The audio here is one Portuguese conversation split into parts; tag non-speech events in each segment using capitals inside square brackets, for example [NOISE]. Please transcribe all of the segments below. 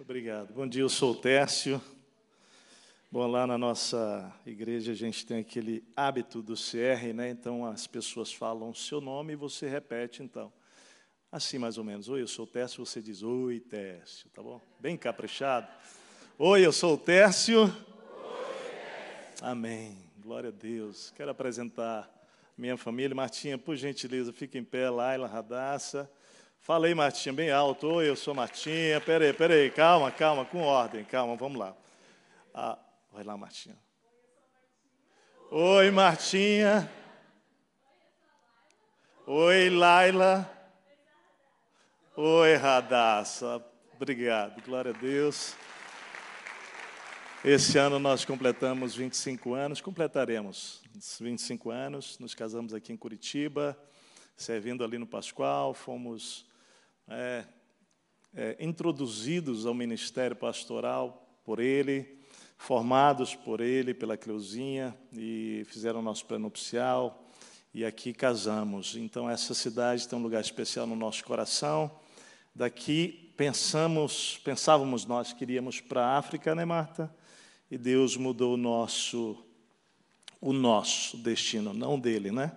Obrigado. Bom dia, eu sou o Tércio. Bom, lá na nossa igreja a gente tem aquele hábito do CR, né? Então as pessoas falam o seu nome e você repete, então. Assim mais ou menos. Oi, eu sou o Tércio, você diz oi, Tércio, tá bom? Bem caprichado. Oi, eu sou o Tércio. Oi, Tércio. Amém. Glória a Deus. Quero apresentar minha família. Martinha, por gentileza, fica em pé, Laila Radassa. Falei, Martinha, bem alto. Oi, eu sou Martinha. Peraí, peraí, calma, calma, com ordem, calma, vamos lá. Ah, Vai lá, Martinha. Oi, Martinha. Oi, Laila. Oi, Radassa. Obrigado, glória a Deus. Esse ano nós completamos 25 anos, completaremos 25 anos. Nos casamos aqui em Curitiba, servindo ali no Pascoal, fomos é, é, introduzidos ao ministério pastoral por ele formados por ele, pela Cleuzinha, e fizeram nosso prenupcial, e aqui casamos. Então, essa cidade tem um lugar especial no nosso coração. Daqui pensamos, pensávamos nós que iríamos para a África, né, Marta? E Deus mudou o nosso, o nosso destino, não dele, né?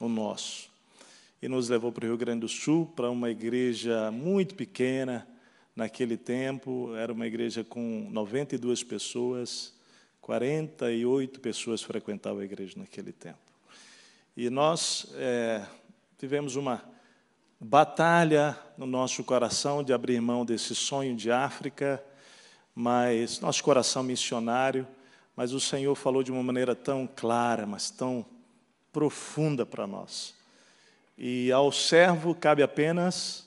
O nosso. E nos levou para o Rio Grande do Sul, para uma igreja muito pequena, Naquele tempo, era uma igreja com 92 pessoas, 48 pessoas frequentavam a igreja naquele tempo. E nós é, tivemos uma batalha no nosso coração de abrir mão desse sonho de África, mas nosso coração missionário, mas o Senhor falou de uma maneira tão clara, mas tão profunda para nós. E ao servo cabe apenas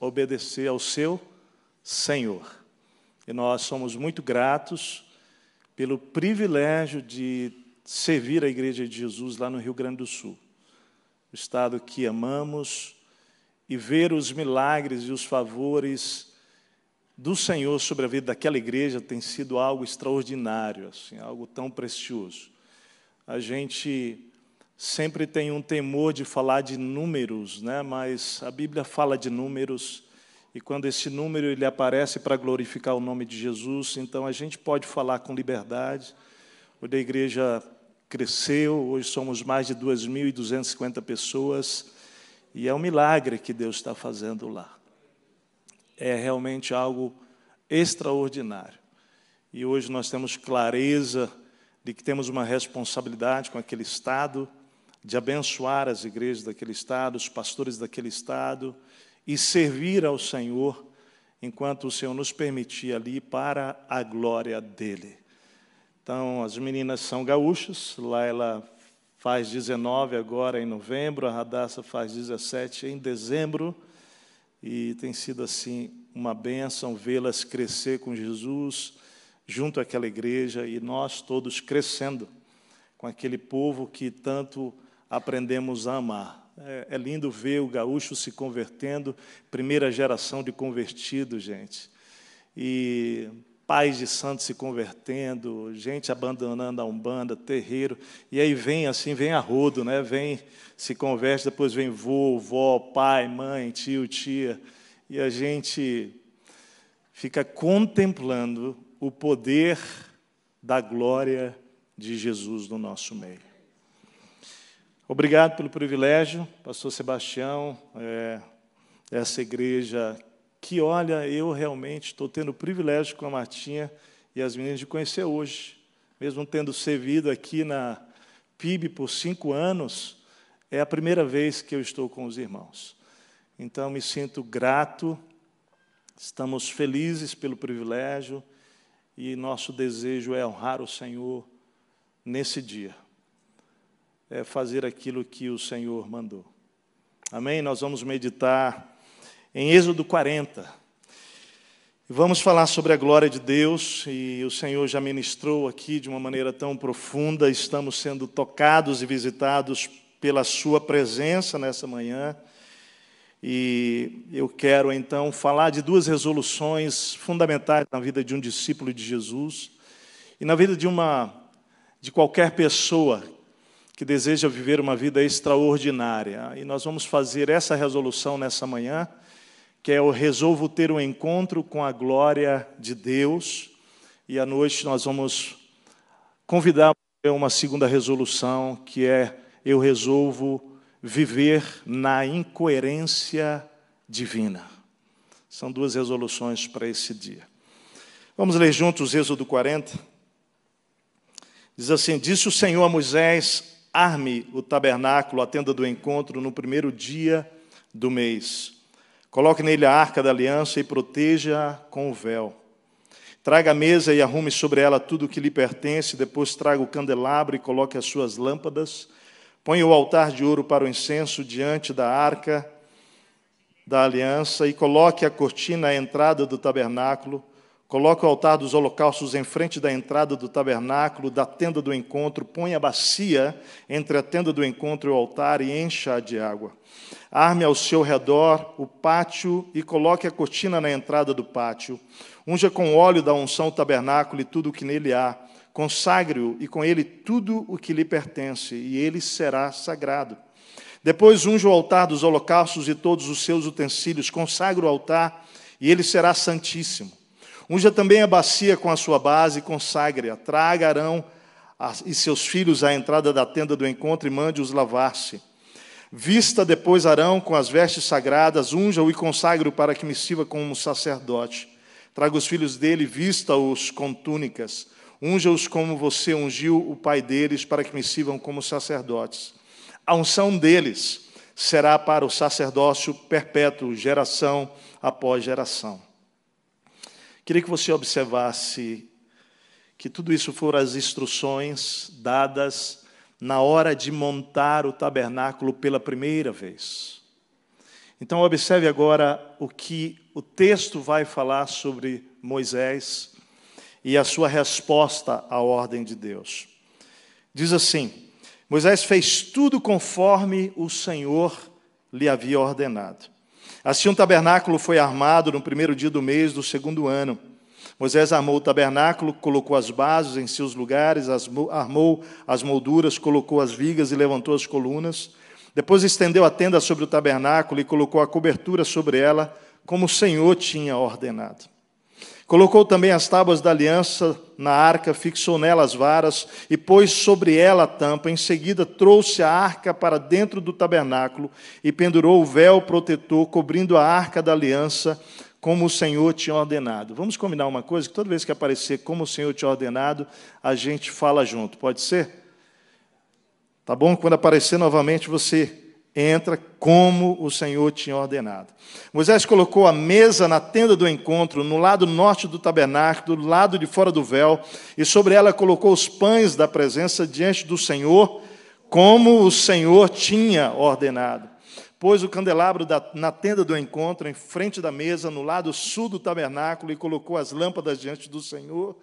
obedecer ao seu Senhor. E nós somos muito gratos pelo privilégio de servir a Igreja de Jesus lá no Rio Grande do Sul, o estado que amamos, e ver os milagres e os favores do Senhor sobre a vida daquela igreja tem sido algo extraordinário, assim, algo tão precioso. A gente sempre tem um temor de falar de números, né? mas a Bíblia fala de números, e quando esse número ele aparece para glorificar o nome de Jesus, então a gente pode falar com liberdade. Hoje a igreja cresceu, hoje somos mais de 2.250 pessoas, e é um milagre que Deus está fazendo lá. É realmente algo extraordinário. E hoje nós temos clareza de que temos uma responsabilidade com aquele Estado, de abençoar as igrejas daquele estado, os pastores daquele estado e servir ao Senhor enquanto o Senhor nos permitir ali para a glória dele. Então, as meninas são gaúchas, lá ela faz 19 agora em novembro, a Radassa faz 17 em dezembro, e tem sido assim uma bênção vê-las crescer com Jesus junto àquela igreja e nós todos crescendo com aquele povo que tanto aprendemos a amar. É, é, lindo ver o gaúcho se convertendo, primeira geração de convertidos, gente. E pais de santos se convertendo, gente abandonando a Umbanda, terreiro. E aí vem assim, vem a rodo, né? Vem, se converte, depois vem vô, vó, pai, mãe, tio, tia. E a gente fica contemplando o poder da glória de Jesus no nosso meio. Obrigado pelo privilégio, Pastor Sebastião, é, essa igreja que, olha, eu realmente estou tendo o privilégio com a Martinha e as meninas de conhecer hoje. Mesmo tendo servido aqui na PIB por cinco anos, é a primeira vez que eu estou com os irmãos. Então, me sinto grato, estamos felizes pelo privilégio e nosso desejo é honrar o Senhor nesse dia é, fazer aquilo que o Senhor mandou. Amém? Nós vamos meditar em Êxodo 40. Vamos falar sobre a glória de Deus, e o Senhor já ministrou aqui de uma maneira tão profunda, estamos sendo tocados e visitados pela Sua presença nessa manhã. E eu quero então falar de duas resoluções fundamentais na vida de um discípulo de Jesus e na vida de uma de qualquer pessoa que deseja viver uma vida extraordinária. E nós vamos fazer essa resolução nessa manhã, que é o resolvo ter um encontro com a glória de Deus. E à noite nós vamos convidar uma segunda resolução, que é eu resolvo viver na incoerência divina. São duas resoluções para esse dia. Vamos ler juntos Êxodo 40. Diz assim: Disse o Senhor a Moisés: Arme o tabernáculo, a tenda do encontro, no primeiro dia do mês. Coloque nele a arca da aliança e proteja com o véu. Traga a mesa e arrume sobre ela tudo o que lhe pertence, depois traga o candelabro e coloque as suas lâmpadas. Ponha o altar de ouro para o incenso diante da arca da aliança e coloque a cortina à entrada do tabernáculo. Coloque o altar dos holocaustos em frente da entrada do tabernáculo, da tenda do encontro. Ponha a bacia entre a tenda do encontro e o altar e encha-a de água. Arme ao seu redor o pátio e coloque a cortina na entrada do pátio. Unja com óleo da unção o tabernáculo e tudo o que nele há. Consagre-o e com ele tudo o que lhe pertence, e ele será sagrado. Depois unja o altar dos holocaustos e todos os seus utensílios. Consagre o altar e ele será santíssimo. Unja também a bacia com a sua base e consagre-a. Traga Arão e seus filhos à entrada da tenda do encontro e mande-os lavar-se. Vista depois Arão com as vestes sagradas, unja-o e consagre-o para que me sirva como sacerdote. Traga os filhos dele, vista-os com túnicas. Unja-os como você ungiu o pai deles, para que me sirvam como sacerdotes. A unção deles será para o sacerdócio perpétuo, geração após geração. Queria que você observasse que tudo isso foram as instruções dadas na hora de montar o tabernáculo pela primeira vez. Então, observe agora o que o texto vai falar sobre Moisés e a sua resposta à ordem de Deus. Diz assim: Moisés fez tudo conforme o Senhor lhe havia ordenado. Assim, um tabernáculo foi armado no primeiro dia do mês do segundo ano. Moisés armou o tabernáculo, colocou as bases em seus lugares, armou as molduras, colocou as vigas e levantou as colunas. Depois estendeu a tenda sobre o tabernáculo e colocou a cobertura sobre ela, como o Senhor tinha ordenado. Colocou também as tábuas da aliança na arca, fixou nela as varas e pôs sobre ela a tampa. Em seguida, trouxe a arca para dentro do tabernáculo e pendurou o véu protetor, cobrindo a arca da aliança como o Senhor tinha ordenado. Vamos combinar uma coisa, que toda vez que aparecer como o Senhor tinha ordenado, a gente fala junto, pode ser? Tá bom? Quando aparecer novamente, você entra como o Senhor tinha ordenado. Moisés colocou a mesa na tenda do encontro, no lado norte do tabernáculo, do lado de fora do véu, e sobre ela colocou os pães da presença diante do Senhor, como o Senhor tinha ordenado pôs o candelabro da, na tenda do encontro, em frente da mesa, no lado sul do tabernáculo, e colocou as lâmpadas diante do Senhor,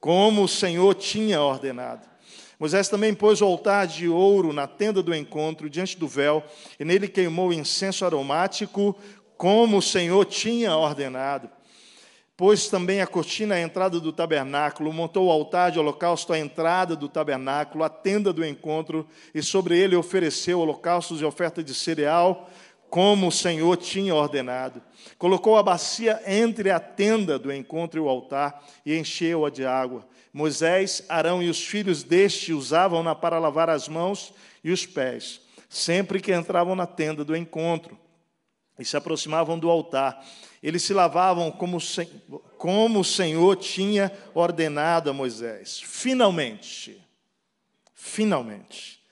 como o Senhor tinha ordenado. Moisés também pôs o altar de ouro na tenda do encontro, diante do véu, e nele queimou incenso aromático, como o Senhor tinha ordenado. Pôs também a cortina à entrada do tabernáculo, montou o altar de holocausto à entrada do tabernáculo, a tenda do encontro, e sobre ele ofereceu holocaustos e oferta de cereal, como o Senhor tinha ordenado. Colocou a bacia entre a tenda do encontro e o altar e encheu-a de água. Moisés, Arão e os filhos deste usavam-na para lavar as mãos e os pés, sempre que entravam na tenda do encontro e se aproximavam do altar. Eles se lavavam como, como o Senhor tinha ordenado a Moisés. Finalmente, finalmente,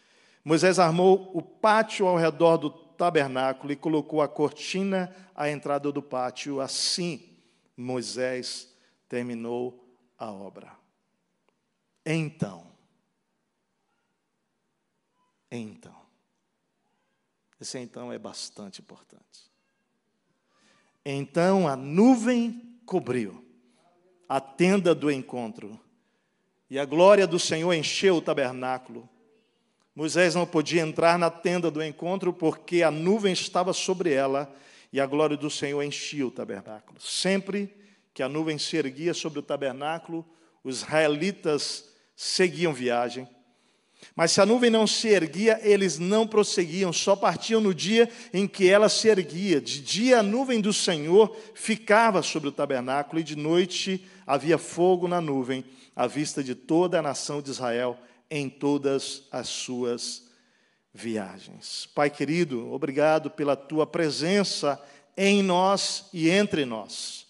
Moisés armou o pátio ao redor do tabernáculo e colocou a cortina à entrada do pátio. Assim, Moisés terminou a obra. Então, então, esse então é bastante importante. Então a nuvem cobriu a tenda do encontro, e a glória do Senhor encheu o tabernáculo. Moisés não podia entrar na tenda do encontro porque a nuvem estava sobre ela e a glória do Senhor enchia o tabernáculo. Sempre que a nuvem se erguia sobre o tabernáculo, os israelitas seguiam viagem. Mas se a nuvem não se erguia, eles não prosseguiam, só partiam no dia em que ela se erguia. De dia a nuvem do Senhor ficava sobre o tabernáculo, e de noite havia fogo na nuvem, à vista de toda a nação de Israel, em todas as suas viagens. Pai querido, obrigado pela tua presença em nós e entre nós.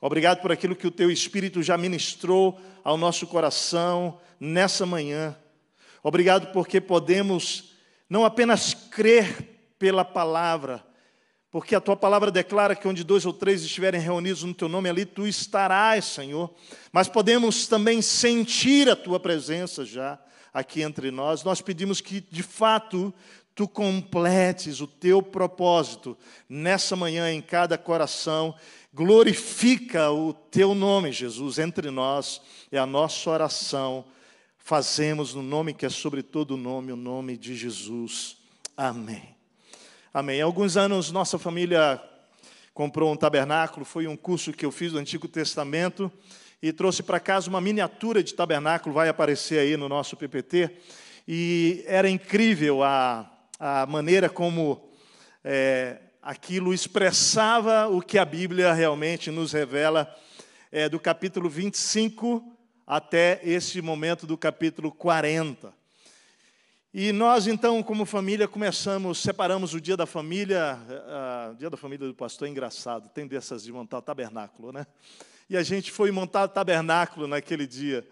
Obrigado por aquilo que o teu Espírito já ministrou ao nosso coração nessa manhã. Obrigado porque podemos não apenas crer pela palavra, porque a tua palavra declara que onde dois ou três estiverem reunidos no teu nome, ali tu estarás, Senhor. Mas podemos também sentir a tua presença já aqui entre nós. Nós pedimos que, de fato, tu completes o teu propósito nessa manhã em cada coração. Glorifica o teu nome, Jesus, entre nós. É a nossa oração fazemos no nome que é sobre todo nome, o nome de Jesus. Amém. Amém. Há alguns anos, nossa família comprou um tabernáculo, foi um curso que eu fiz do Antigo Testamento e trouxe para casa uma miniatura de tabernáculo, vai aparecer aí no nosso PPT. E era incrível a, a maneira como é, aquilo expressava o que a Bíblia realmente nos revela, é, do capítulo 25 até esse momento do capítulo 40. E nós, então, como família, começamos, separamos o dia da família. Uh, dia da família do pastor é engraçado, tem dessas de montar o tabernáculo, né? E a gente foi montar o tabernáculo naquele dia.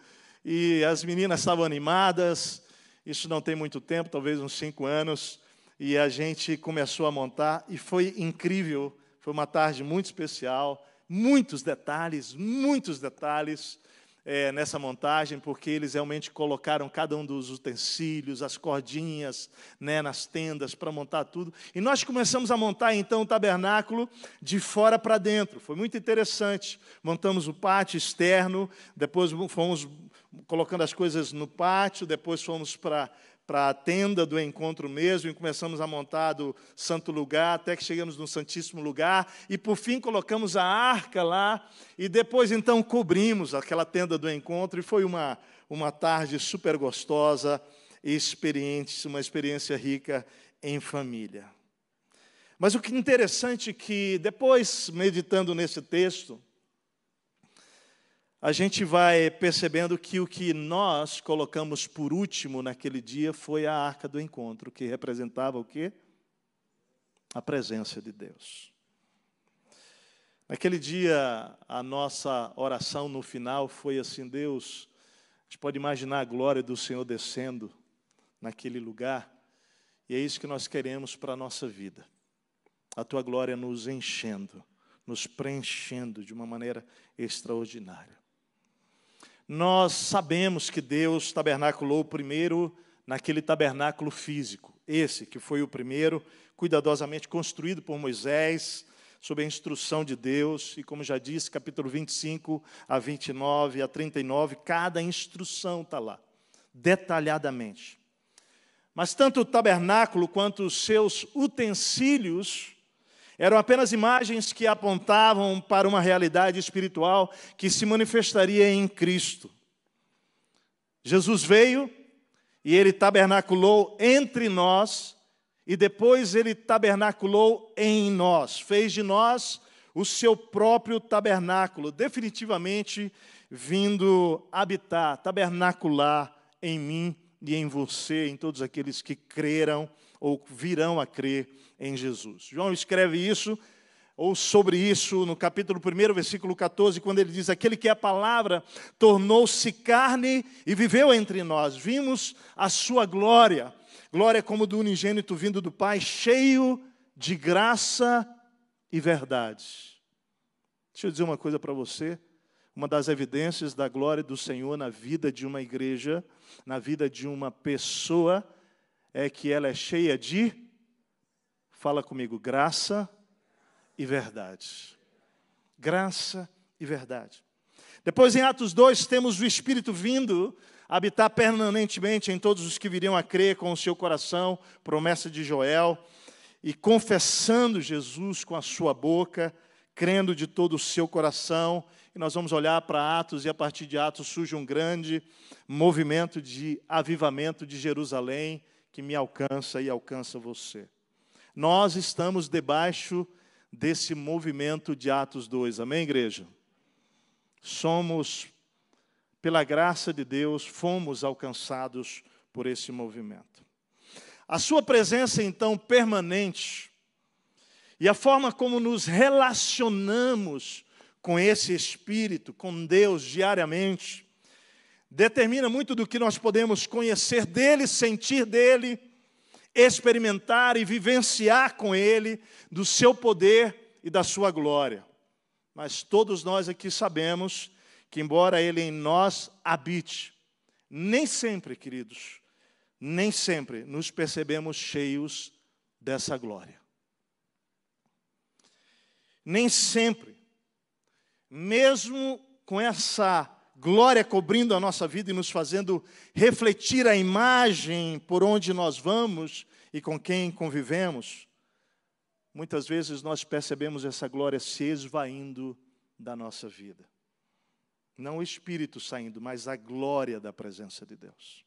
E as meninas estavam animadas, isso não tem muito tempo, talvez uns cinco anos. E a gente começou a montar e foi incrível. Foi uma tarde muito especial, muitos detalhes, muitos detalhes é, nessa montagem, porque eles realmente colocaram cada um dos utensílios, as cordinhas, né, nas tendas para montar tudo. E nós começamos a montar então o tabernáculo de fora para dentro. Foi muito interessante. Montamos o pátio externo, depois fomos colocando as coisas no pátio, depois fomos para para a tenda do encontro mesmo, e começamos a montar do santo lugar, até que chegamos no Santíssimo Lugar, e por fim colocamos a arca lá, e depois então cobrimos aquela tenda do encontro, e foi uma, uma tarde super gostosa e experiente, uma experiência rica em família. Mas o que interessante é que depois, meditando nesse texto, a gente vai percebendo que o que nós colocamos por último naquele dia foi a arca do encontro, que representava o quê? A presença de Deus. Naquele dia, a nossa oração no final foi assim: Deus, a gente pode imaginar a glória do Senhor descendo naquele lugar, e é isso que nós queremos para a nossa vida. A tua glória nos enchendo, nos preenchendo de uma maneira extraordinária. Nós sabemos que Deus tabernaculou primeiro naquele tabernáculo físico, esse que foi o primeiro, cuidadosamente construído por Moisés, sob a instrução de Deus, e como já disse, capítulo 25 a 29 a 39, cada instrução está lá, detalhadamente. Mas tanto o tabernáculo quanto os seus utensílios eram apenas imagens que apontavam para uma realidade espiritual que se manifestaria em Cristo. Jesus veio e ele tabernaculou entre nós, e depois ele tabernaculou em nós, fez de nós o seu próprio tabernáculo, definitivamente vindo habitar, tabernacular em mim e em você, em todos aqueles que creram ou virão a crer em Jesus. João escreve isso, ou sobre isso, no capítulo 1, versículo 14, quando ele diz: Aquele que é a palavra tornou-se carne e viveu entre nós. Vimos a sua glória, glória como do unigênito vindo do Pai, cheio de graça e verdade. Deixa eu dizer uma coisa para você. Uma das evidências da glória do Senhor na vida de uma igreja, na vida de uma pessoa, é que ela é cheia de Fala comigo, graça e verdade. Graça e verdade. Depois, em Atos 2, temos o Espírito vindo habitar permanentemente em todos os que viriam a crer com o seu coração, promessa de Joel, e confessando Jesus com a sua boca, crendo de todo o seu coração e nós vamos olhar para Atos, e a partir de Atos surge um grande movimento de avivamento de Jerusalém que me alcança e alcança você. Nós estamos debaixo desse movimento de Atos 2, amém, igreja? Somos, pela graça de Deus, fomos alcançados por esse movimento. A sua presença, então, permanente, e a forma como nos relacionamos com esse Espírito, com Deus diariamente, determina muito do que nós podemos conhecer dele, sentir dele, experimentar e vivenciar com ele, do seu poder e da sua glória. Mas todos nós aqui sabemos que, embora ele em nós habite, nem sempre, queridos, nem sempre nos percebemos cheios dessa glória. Nem sempre mesmo com essa glória cobrindo a nossa vida e nos fazendo refletir a imagem por onde nós vamos e com quem convivemos, muitas vezes nós percebemos essa glória se esvaindo da nossa vida. Não o espírito saindo, mas a glória da presença de Deus.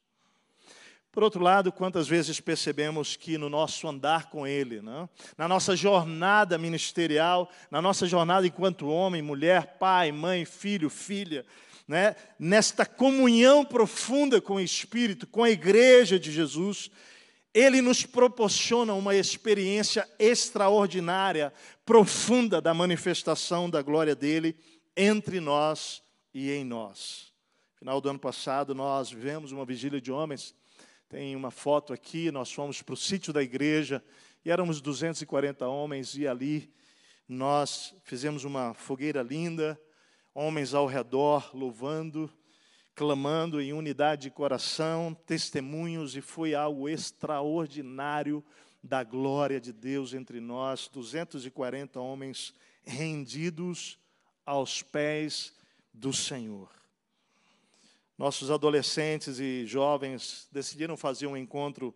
Por outro lado, quantas vezes percebemos que no nosso andar com Ele, né? na nossa jornada ministerial, na nossa jornada enquanto homem, mulher, pai, mãe, filho, filha, né? nesta comunhão profunda com o Espírito, com a igreja de Jesus, Ele nos proporciona uma experiência extraordinária, profunda da manifestação da glória dele entre nós e em nós. Final do ano passado, nós vivemos uma vigília de homens tem uma foto aqui, nós fomos para o sítio da igreja e éramos 240 homens e ali nós fizemos uma fogueira linda, homens ao redor louvando, clamando em unidade de coração, testemunhos e foi algo extraordinário da glória de Deus entre nós, 240 homens rendidos aos pés do Senhor. Nossos adolescentes e jovens decidiram fazer um encontro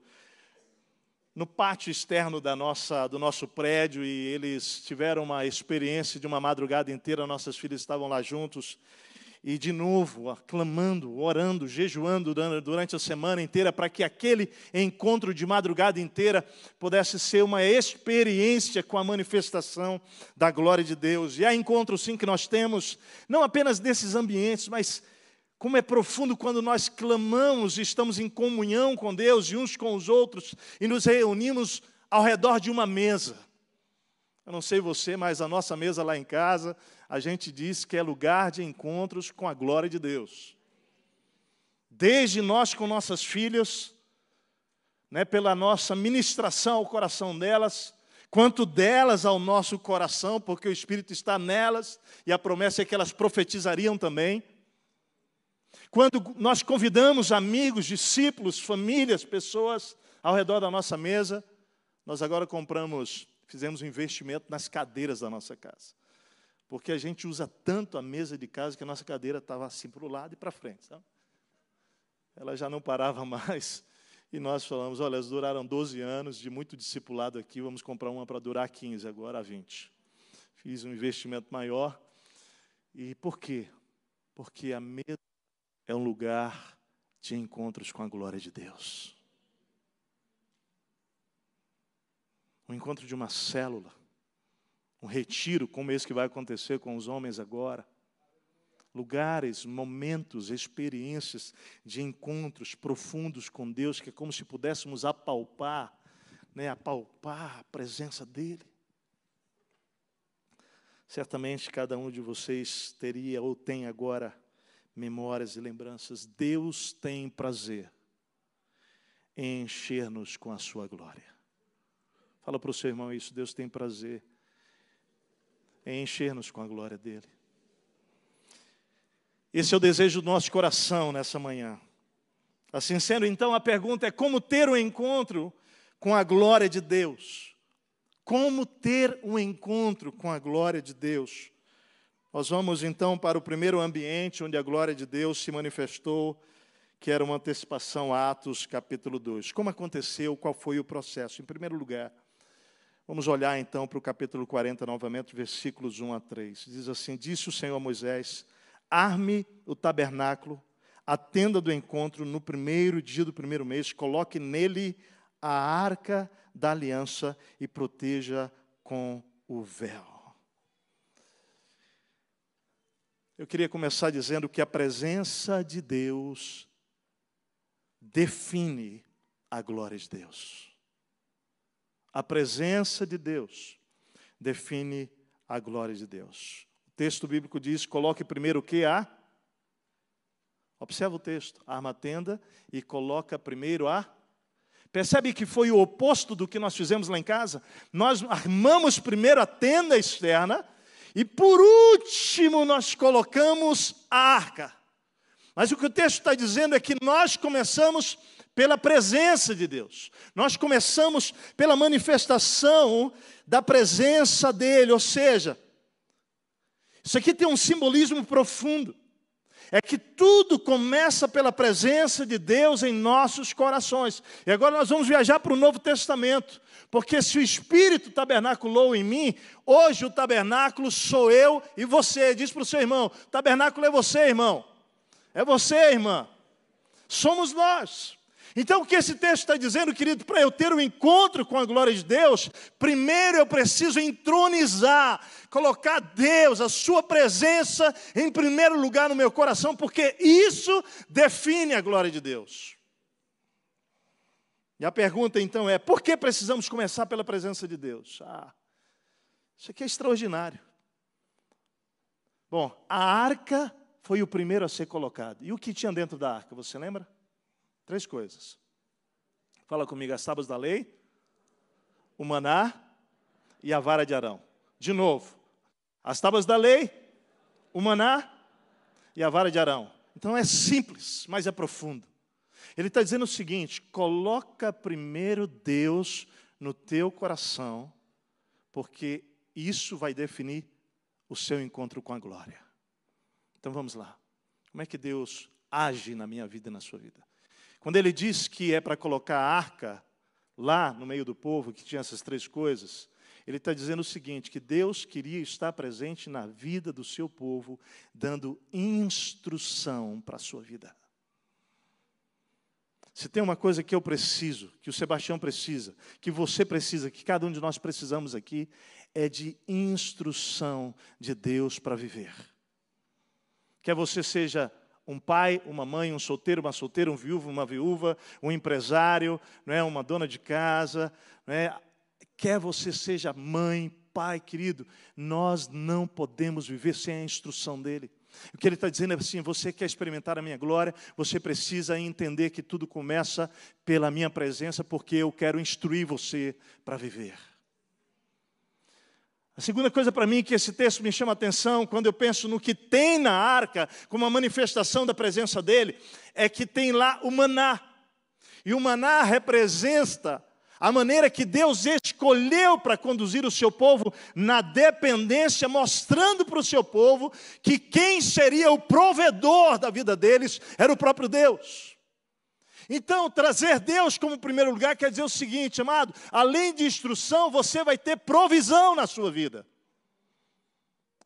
no pátio externo da nossa, do nosso prédio e eles tiveram uma experiência de uma madrugada inteira. Nossas filhas estavam lá juntos e, de novo, clamando, orando, jejuando durante a semana inteira para que aquele encontro de madrugada inteira pudesse ser uma experiência com a manifestação da glória de Deus. E há encontros, sim, que nós temos, não apenas nesses ambientes, mas como é profundo quando nós clamamos e estamos em comunhão com Deus e uns com os outros e nos reunimos ao redor de uma mesa. Eu não sei você, mas a nossa mesa lá em casa, a gente diz que é lugar de encontros com a glória de Deus. Desde nós com nossas filhas, né, pela nossa ministração ao coração delas, quanto delas ao nosso coração, porque o Espírito está nelas e a promessa é que elas profetizariam também. Quando nós convidamos amigos, discípulos, famílias, pessoas ao redor da nossa mesa, nós agora compramos, fizemos um investimento nas cadeiras da nossa casa. Porque a gente usa tanto a mesa de casa que a nossa cadeira estava assim para o lado e para frente. Sabe? Ela já não parava [LAUGHS] mais. E nós falamos: olha, elas duraram 12 anos de muito discipulado aqui, vamos comprar uma para durar 15, agora 20. Fiz um investimento maior. E por quê? Porque a mesa é um lugar de encontros com a glória de Deus. Um encontro de uma célula, um retiro, como esse que vai acontecer com os homens agora. Lugares, momentos, experiências de encontros profundos com Deus, que é como se pudéssemos apalpar, né, apalpar a presença dEle. Certamente cada um de vocês teria ou tem agora memórias e lembranças. Deus tem prazer em encher-nos com a sua glória. Fala para o seu irmão isso, Deus tem prazer em encher-nos com a glória dele. Esse é o desejo do nosso coração nessa manhã. Assim sendo, então, a pergunta é como ter um encontro com a glória de Deus? Como ter um encontro com a glória de Deus? Nós vamos então para o primeiro ambiente onde a glória de Deus se manifestou, que era uma antecipação a Atos capítulo 2. Como aconteceu? Qual foi o processo? Em primeiro lugar, Vamos olhar então para o capítulo 40 novamente, versículos 1 a 3. Diz assim: Disse o Senhor a Moisés: Arme o tabernáculo, a tenda do encontro, no primeiro dia do primeiro mês, coloque nele a arca da aliança e proteja com o véu. Eu queria começar dizendo que a presença de Deus define a glória de Deus. A presença de Deus define a glória de Deus. O texto bíblico diz: coloque primeiro o que há. Observa o texto: arma a tenda e coloca primeiro a. Percebe que foi o oposto do que nós fizemos lá em casa? Nós armamos primeiro a tenda externa e por último nós colocamos a arca. Mas o que o texto está dizendo é que nós começamos pela presença de Deus. Nós começamos pela manifestação da presença dele, ou seja, isso aqui tem um simbolismo profundo. É que tudo começa pela presença de Deus em nossos corações. E agora nós vamos viajar para o Novo Testamento. Porque se o Espírito tabernaculou em mim, hoje o tabernáculo sou eu e você. Diz para o seu irmão: tabernáculo é você, irmão. É você, irmã. Somos nós. Então, o que esse texto está dizendo, querido, para eu ter um encontro com a glória de Deus, primeiro eu preciso entronizar, colocar Deus, a Sua presença, em primeiro lugar no meu coração, porque isso define a glória de Deus. E a pergunta então é: por que precisamos começar pela presença de Deus? Ah, isso aqui é extraordinário. Bom, a arca foi o primeiro a ser colocado. E o que tinha dentro da arca, você lembra? Três coisas. Fala comigo, as tábuas da lei, o maná e a vara de Arão. De novo, as tábuas da lei, o maná e a vara de Arão. Então é simples, mas é profundo. Ele está dizendo o seguinte: coloca primeiro Deus no teu coração, porque isso vai definir o seu encontro com a glória. Então vamos lá. Como é que Deus age na minha vida e na sua vida? Quando ele diz que é para colocar a arca lá no meio do povo, que tinha essas três coisas, ele está dizendo o seguinte: que Deus queria estar presente na vida do seu povo, dando instrução para a sua vida. Se tem uma coisa que eu preciso, que o Sebastião precisa, que você precisa, que cada um de nós precisamos aqui, é de instrução de Deus para viver. Quer você seja um pai, uma mãe, um solteiro, uma solteira, um viúvo, uma viúva, um empresário, não é, uma dona de casa, não é? Quer você seja mãe, pai, querido, nós não podemos viver sem a instrução dele. O que ele está dizendo é assim: você quer experimentar a minha glória, você precisa entender que tudo começa pela minha presença, porque eu quero instruir você para viver. A segunda coisa para mim que esse texto me chama a atenção, quando eu penso no que tem na arca, como uma manifestação da presença dele, é que tem lá o maná. E o maná representa a maneira que Deus escolheu para conduzir o seu povo na dependência, mostrando para o seu povo que quem seria o provedor da vida deles era o próprio Deus. Então, trazer Deus como primeiro lugar quer dizer o seguinte, amado: além de instrução, você vai ter provisão na sua vida.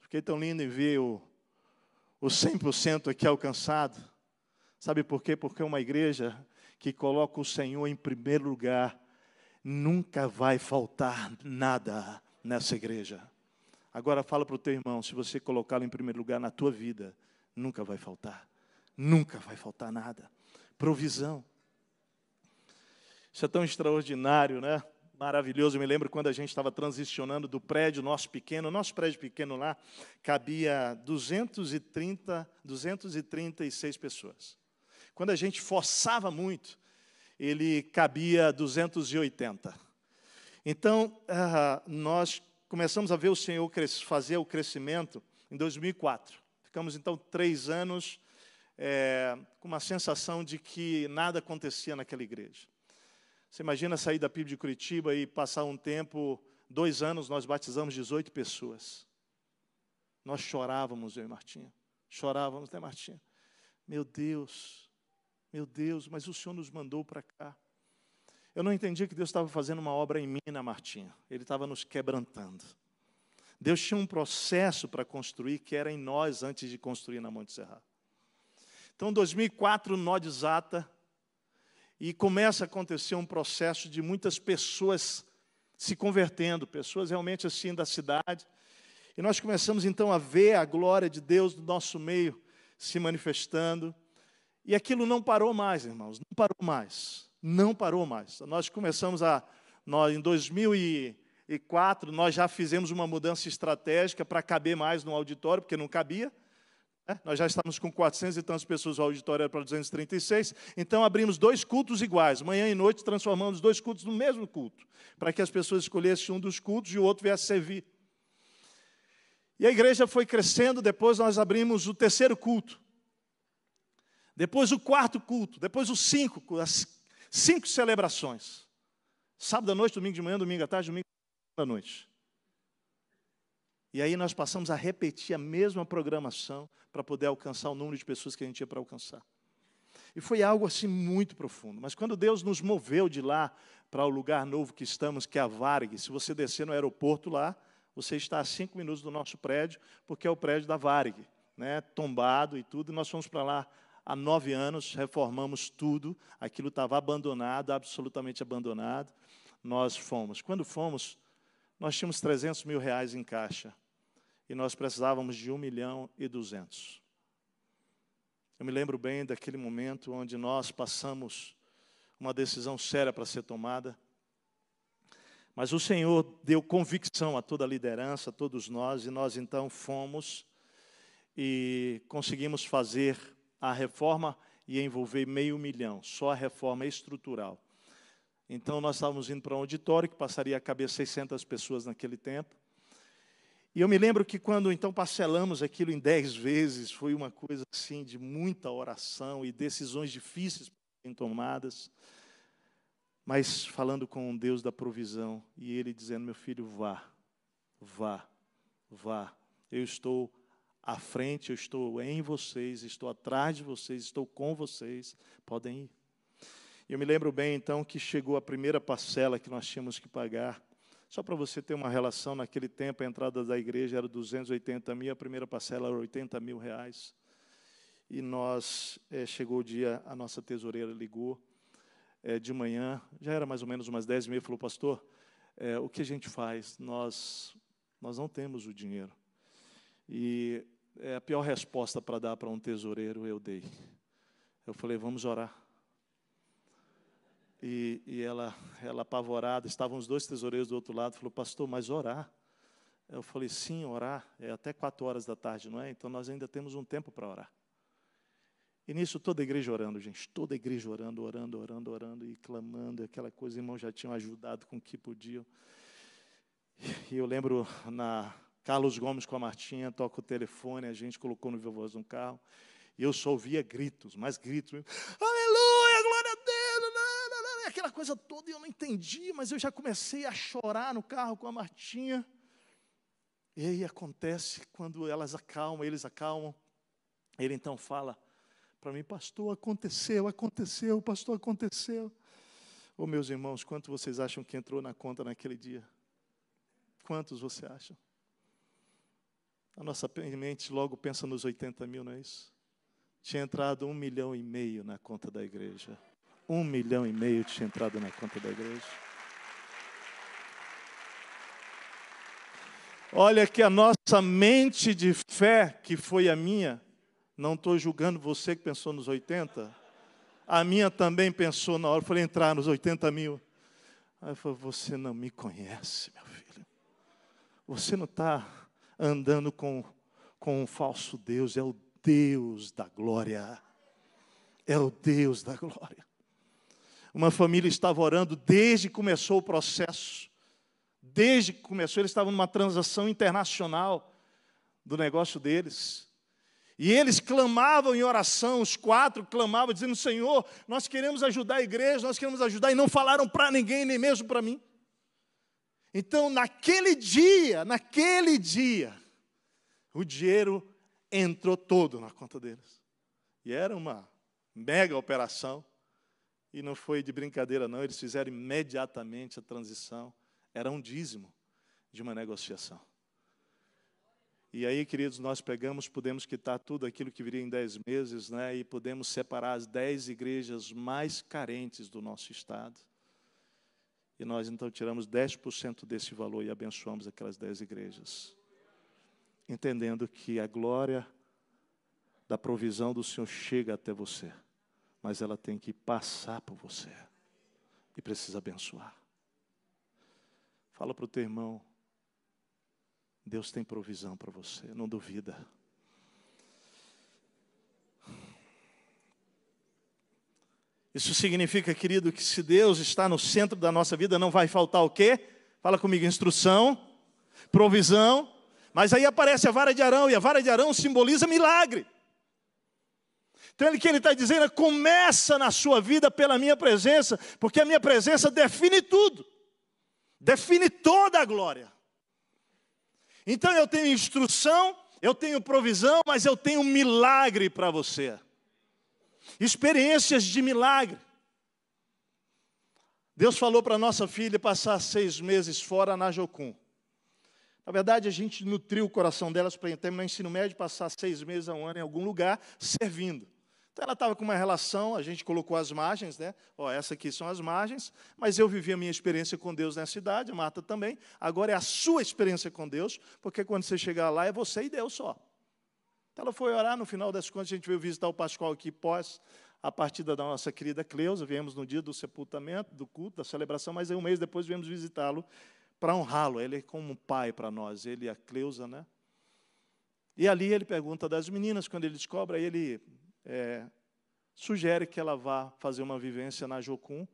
Fiquei tão lindo em ver o, o 100% aqui alcançado. Sabe por quê? Porque uma igreja que coloca o Senhor em primeiro lugar, nunca vai faltar nada nessa igreja. Agora fala para o teu irmão, se você colocá-lo em primeiro lugar na tua vida, nunca vai faltar. Nunca vai faltar nada. Provisão. Isso é tão extraordinário, né? Maravilhoso. Eu me lembro quando a gente estava transicionando do prédio nosso pequeno, nosso prédio pequeno lá, cabia 230, 236 pessoas. Quando a gente forçava muito, ele cabia 280. Então, ah, nós começamos a ver o Senhor fazer o crescimento em 2004. Ficamos, então, três anos é, com uma sensação de que nada acontecia naquela igreja. Você imagina sair da PIB de Curitiba e passar um tempo, dois anos, nós batizamos 18 pessoas. Nós chorávamos, eu e Martinha. Chorávamos, né, Martinha? Meu Deus, meu Deus, mas o Senhor nos mandou para cá. eu não entendia que Deus estava fazendo uma obra em mim na Martinha. Ele estava nos quebrantando. Deus tinha um processo para construir que era em nós antes de construir na Monte Serra. Então, 2004, nó desata e começa a acontecer um processo de muitas pessoas se convertendo, pessoas realmente assim da cidade. E nós começamos então a ver a glória de Deus no nosso meio se manifestando. E aquilo não parou mais, irmãos, não parou mais. Não parou mais. Nós começamos a nós em 2004 nós já fizemos uma mudança estratégica para caber mais no auditório, porque não cabia. Né? Nós já estamos com 400 e tantas pessoas, o auditório para 236. Então abrimos dois cultos iguais, manhã e noite, transformamos dois cultos no mesmo culto, para que as pessoas escolhessem um dos cultos e o outro viesse servir. E a igreja foi crescendo, depois nós abrimos o terceiro culto. Depois o quarto culto, depois os cinco, as cinco celebrações. Sábado à noite, domingo de manhã, domingo à tarde, domingo à noite. E aí nós passamos a repetir a mesma programação para poder alcançar o número de pessoas que a gente tinha para alcançar. E foi algo assim muito profundo. Mas quando Deus nos moveu de lá para o lugar novo que estamos, que é a Varg, se você descer no aeroporto lá, você está a cinco minutos do nosso prédio, porque é o prédio da Varg, né, tombado e tudo, e nós fomos para lá há nove anos, reformamos tudo, aquilo estava abandonado, absolutamente abandonado, nós fomos. Quando fomos, nós tínhamos 300 mil reais em caixa, e nós precisávamos de um milhão e duzentos. Eu me lembro bem daquele momento onde nós passamos uma decisão séria para ser tomada, mas o Senhor deu convicção a toda a liderança, a todos nós, e nós então fomos e conseguimos fazer a reforma e envolver meio milhão, só a reforma estrutural. Então nós estávamos indo para um auditório que passaria a caber 600 pessoas naquele tempo. E eu me lembro que quando então parcelamos aquilo em 10 vezes, foi uma coisa assim de muita oração e decisões difíceis tomadas mas falando com um Deus da provisão e ele dizendo: Meu filho, vá, vá, vá. Eu estou à frente, eu estou em vocês, estou atrás de vocês, estou com vocês, podem ir. Eu me lembro bem então que chegou a primeira parcela que nós tínhamos que pagar. Só para você ter uma relação, naquele tempo a entrada da igreja era 280 mil, a primeira parcela era 80 mil reais. E nós, é, chegou o dia, a nossa tesoureira ligou é, de manhã, já era mais ou menos umas dez e meia, falou, pastor, é, o que a gente faz? Nós, nós não temos o dinheiro. E é, a pior resposta para dar para um tesoureiro eu dei. Eu falei, vamos orar. E, e ela, ela apavorada, estavam os dois tesoureiros do outro lado, falou, pastor, mas orar? Eu falei, sim, orar, é até quatro horas da tarde, não é? Então nós ainda temos um tempo para orar. E nisso toda a igreja orando, gente, toda a igreja orando, orando, orando, orando e clamando, aquela coisa, irmãos já tinham ajudado com o que podiam. E eu lembro na Carlos Gomes com a Martinha, toca o telefone, a gente colocou no voz no carro, e eu só ouvia gritos, mais gritos. Aleluia, glória a Deus, aquela coisa toda, e eu não entendi, mas eu já comecei a chorar no carro com a Martinha. E aí acontece quando elas acalmam, eles acalmam, ele então fala: para mim, pastor, aconteceu, aconteceu, pastor, aconteceu. Ô oh, meus irmãos, quanto vocês acham que entrou na conta naquele dia? Quantos você acham? A nossa mente logo pensa nos 80 mil, não é isso? Tinha entrado um milhão e meio na conta da igreja. Um milhão e meio tinha entrado na conta da igreja. Olha que a nossa mente de fé, que foi a minha, não estou julgando você que pensou nos 80. A minha também pensou na hora, eu falei entrar nos 80 mil. Aí eu falei, você não me conhece, meu filho. Você não está andando com, com um falso Deus, é o Deus da glória. É o Deus da glória. Uma família estava orando desde que começou o processo. Desde que começou, eles estavam numa transação internacional do negócio deles. E eles clamavam em oração, os quatro clamavam, dizendo: Senhor, nós queremos ajudar a igreja, nós queremos ajudar, e não falaram para ninguém, nem mesmo para mim. Então, naquele dia, naquele dia, o dinheiro entrou todo na conta deles. E era uma mega operação. E não foi de brincadeira, não, eles fizeram imediatamente a transição. Era um dízimo de uma negociação. E aí, queridos, nós pegamos, podemos quitar tudo aquilo que viria em dez meses, né? E podemos separar as dez igrejas mais carentes do nosso estado. E nós então tiramos 10% desse valor e abençoamos aquelas dez igrejas. Entendendo que a glória da provisão do Senhor chega até você, mas ela tem que passar por você e precisa abençoar. Fala para o teu irmão, Deus tem provisão para você, não duvida. Isso significa, querido, que se Deus está no centro da nossa vida, não vai faltar o quê? Fala comigo, instrução, provisão, mas aí aparece a vara de Arão, e a vara de Arão simboliza milagre. Então, o que ele está dizendo é: começa na sua vida pela minha presença, porque a minha presença define tudo, define toda a glória. Então, eu tenho instrução, eu tenho provisão, mas eu tenho milagre para você experiências de milagre. Deus falou para nossa filha passar seis meses fora na Jocum. Na verdade, a gente nutriu o coração delas para terminar o ensino médio, passar seis meses a um ano em algum lugar, servindo. Então ela estava com uma relação, a gente colocou as margens, né? Ó, essa aqui são as margens, mas eu vivi a minha experiência com Deus nessa cidade, a Marta também. Agora é a sua experiência com Deus, porque quando você chegar lá é você e Deus só. Então ela foi orar, no final das contas, a gente veio visitar o Pascoal aqui pós a partida da nossa querida Cleusa, viemos no dia do sepultamento, do culto, da celebração, mas aí um mês depois viemos visitá-lo para honrá-lo. Ele é como um pai para nós, ele e a Cleusa, né? E ali ele pergunta das meninas, quando ele descobre, aí ele é, sugere que ela vá fazer uma vivência na Jocum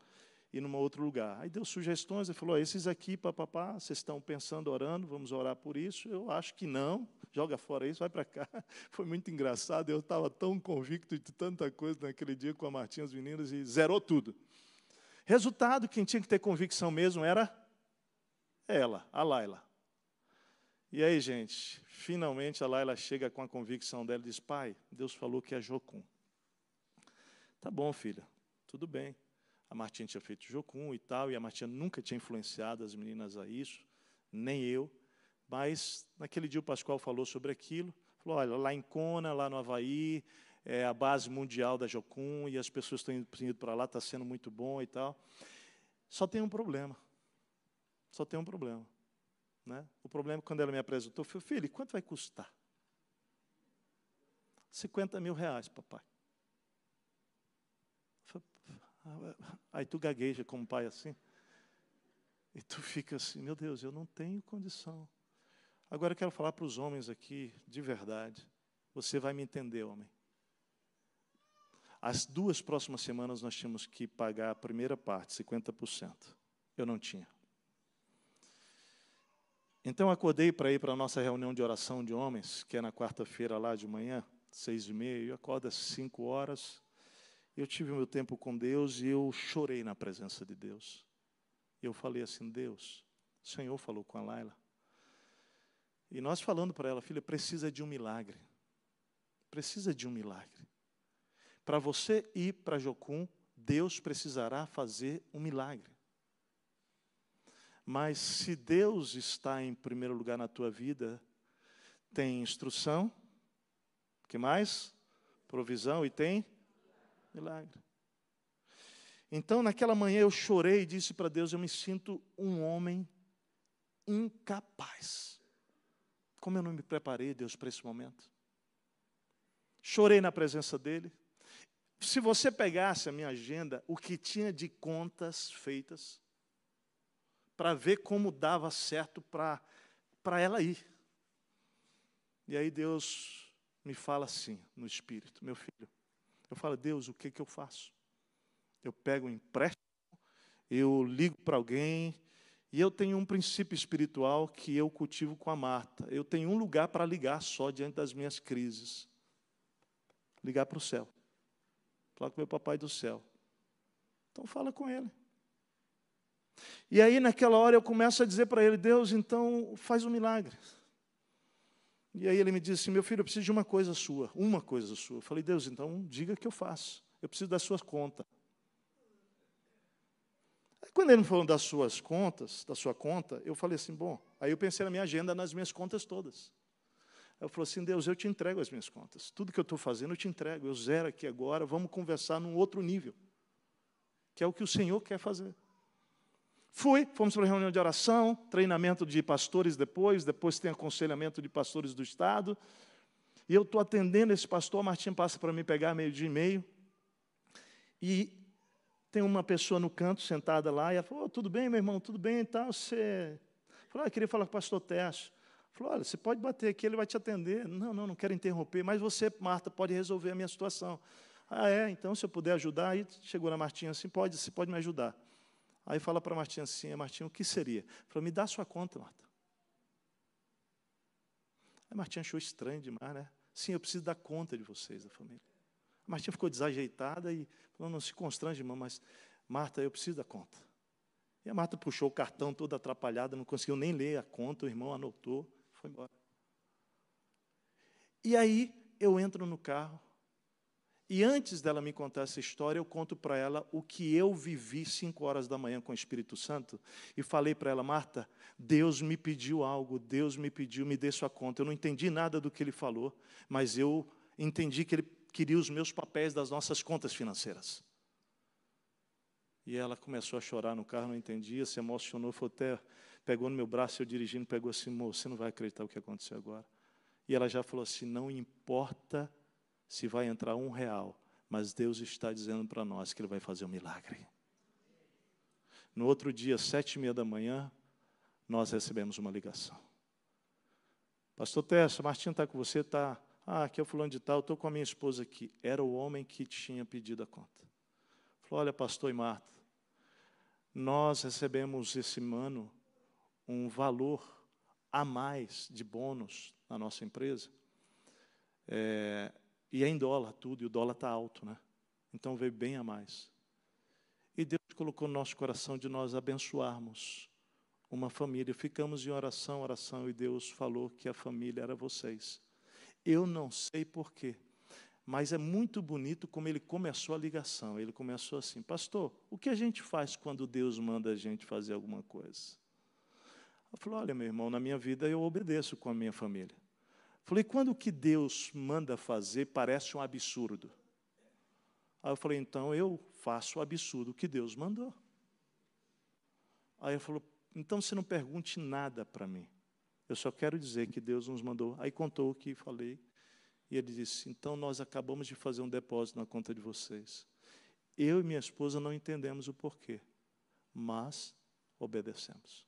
e num outro lugar. Aí deu sugestões, ele falou: esses aqui, papapá, vocês estão pensando, orando, vamos orar por isso? Eu acho que não joga fora isso, vai para cá. [LAUGHS] Foi muito engraçado, eu estava tão convicto de tanta coisa naquele dia com a Martinha, as meninas, e zerou tudo. Resultado, quem tinha que ter convicção mesmo era ela, a Laila. E aí, gente, finalmente a Laila chega com a convicção dela e diz: Pai, Deus falou que é Jocum. Tá bom, filha, tudo bem. A Martinha tinha feito Jocum e tal, e a Martinha nunca tinha influenciado as meninas a isso, nem eu. Mas naquele dia o Pascoal falou sobre aquilo. Falou: olha, lá em Kona, lá no Havaí, é a base mundial da Jocum e as pessoas estão indo para lá, está sendo muito bom e tal. Só tem um problema. Só tem um problema. Né? O problema é quando ela me apresentou, foi, filho, quanto vai custar? 50 mil reais, papai. Aí tu gagueja como pai assim. E tu fica assim, meu Deus, eu não tenho condição. Agora eu quero falar para os homens aqui, de verdade. Você vai me entender, homem. As duas próximas semanas nós tínhamos que pagar a primeira parte, 50%. Eu não tinha. Então acordei para ir para a nossa reunião de oração de homens, que é na quarta-feira lá de manhã, seis e meia. Eu acordo às cinco horas. Eu tive meu tempo com Deus e eu chorei na presença de Deus. Eu falei assim, Deus, o Senhor falou com a Laila. E nós falando para ela, filha, precisa de um milagre. Precisa de um milagre. Para você ir para Jocum, Deus precisará fazer um milagre. Mas se Deus está em primeiro lugar na tua vida, tem instrução, que mais? Provisão e tem milagre. Então, naquela manhã eu chorei e disse para Deus: Eu me sinto um homem incapaz. Como eu não me preparei, Deus, para esse momento. Chorei na presença dEle. Se você pegasse a minha agenda, o que tinha de contas feitas, para ver como dava certo para ela ir. E aí Deus me fala assim, no Espírito, meu filho. Eu falo, Deus, o que, que eu faço? Eu pego um empréstimo, eu ligo para alguém, e eu tenho um princípio espiritual que eu cultivo com a Marta. Eu tenho um lugar para ligar só diante das minhas crises. Ligar para o céu. Falar com meu papai do céu. Então fala com ele. E aí naquela hora eu começo a dizer para ele, Deus, então faz um milagre. E aí ele me disse meu filho, eu preciso de uma coisa sua, uma coisa sua. Eu falei, Deus, então diga que eu faço. Eu preciso da sua conta. quando ele me falou das suas contas, da sua conta, eu falei assim, bom, aí eu pensei na minha agenda, nas minhas contas todas. Eu falei assim, Deus, eu te entrego as minhas contas. Tudo que eu estou fazendo, eu te entrego. Eu zero aqui agora, vamos conversar num outro nível. Que é o que o Senhor quer fazer. Fui, fomos para a reunião de oração, treinamento de pastores depois, depois tem aconselhamento de pastores do Estado. E eu estou atendendo esse pastor, Martim passa para me pegar meio dia e meio. E tem uma pessoa no canto sentada lá, e ela falou, oh, tudo bem, meu irmão, tudo bem e tal, você... Falou, ah, eu queria falar com o pastor Tércio. Falou, olha, você pode bater aqui, ele vai te atender. Não, não, não quero interromper, mas você, Marta, pode resolver a minha situação. Ah, é? Então, se eu puder ajudar, aí chegou na Martinha assim, pode, você pode me ajudar. Aí fala para Martinha assim, Martinha, o que seria? Falou, me dá sua conta, Marta. Aí Martinha achou estranho demais, né? Sim, eu preciso dar conta de vocês, da família. A Martinha ficou desajeitada e falou, não se constrange, irmão, mas Marta, eu preciso da conta. E a Marta puxou o cartão todo atrapalhada, não conseguiu nem ler a conta, o irmão anotou, foi embora. E aí eu entro no carro, e antes dela me contar essa história, eu conto para ela o que eu vivi cinco horas da manhã com o Espírito Santo e falei para ela, Marta, Deus me pediu algo, Deus me pediu, me dê sua conta. Eu não entendi nada do que ele falou, mas eu entendi que ele queria os meus papéis das nossas contas financeiras. E ela começou a chorar no carro, não entendia, se emocionou, foi até, pegou no meu braço, eu dirigindo, pegou assim, moço, você não vai acreditar o que aconteceu agora. E ela já falou assim, não importa se vai entrar um real, mas Deus está dizendo para nós que Ele vai fazer um milagre. No outro dia, sete e meia da manhã, nós recebemos uma ligação. Pastor Tessa, Martinho está com você, está. Ah, aqui é o fulano de tal, estou com a minha esposa aqui. Era o homem que tinha pedido a conta. Falou, olha, pastor e Marta, nós recebemos esse ano um valor a mais de bônus na nossa empresa. É, e é em dólar tudo, e o dólar está alto, né? Então veio bem a mais. E Deus colocou no nosso coração de nós abençoarmos uma família. Ficamos em oração, oração, e Deus falou que a família era vocês. Eu não sei porquê, mas é muito bonito como ele começou a ligação. Ele começou assim: Pastor, o que a gente faz quando Deus manda a gente fazer alguma coisa? Eu falei: Olha, meu irmão, na minha vida eu obedeço com a minha família. Falei, quando o que Deus manda fazer parece um absurdo? Aí eu falei, então eu faço o absurdo que Deus mandou. Aí ele falou, então você não pergunte nada para mim. Eu só quero dizer que Deus nos mandou. Aí contou o que falei. E ele disse: Então nós acabamos de fazer um depósito na conta de vocês. Eu e minha esposa não entendemos o porquê, mas obedecemos.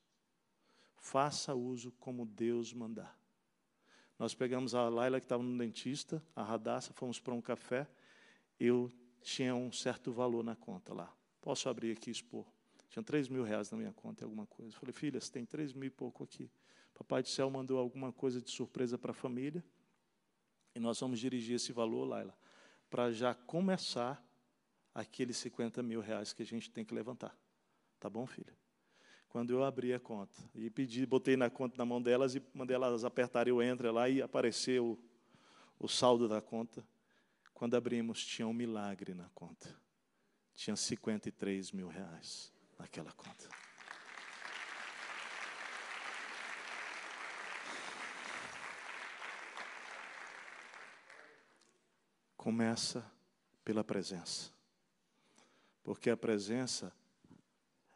Faça uso como Deus mandar. Nós pegamos a Laila, que estava no dentista, a Radassa, fomos para um café. Eu tinha um certo valor na conta lá. Posso abrir aqui e expor? Tinha 3 mil reais na minha conta, alguma coisa. falei, filha, você tem 3 mil e pouco aqui. Papai do céu mandou alguma coisa de surpresa para a família. E nós vamos dirigir esse valor, Laila, para já começar aqueles 50 mil reais que a gente tem que levantar. Tá bom, filha? Quando eu abri a conta. E pedi, botei na conta na mão delas e mandei elas apertarem o enter lá e apareceu o, o saldo da conta. Quando abrimos, tinha um milagre na conta. Tinha 53 mil reais naquela conta. Começa pela presença. Porque a presença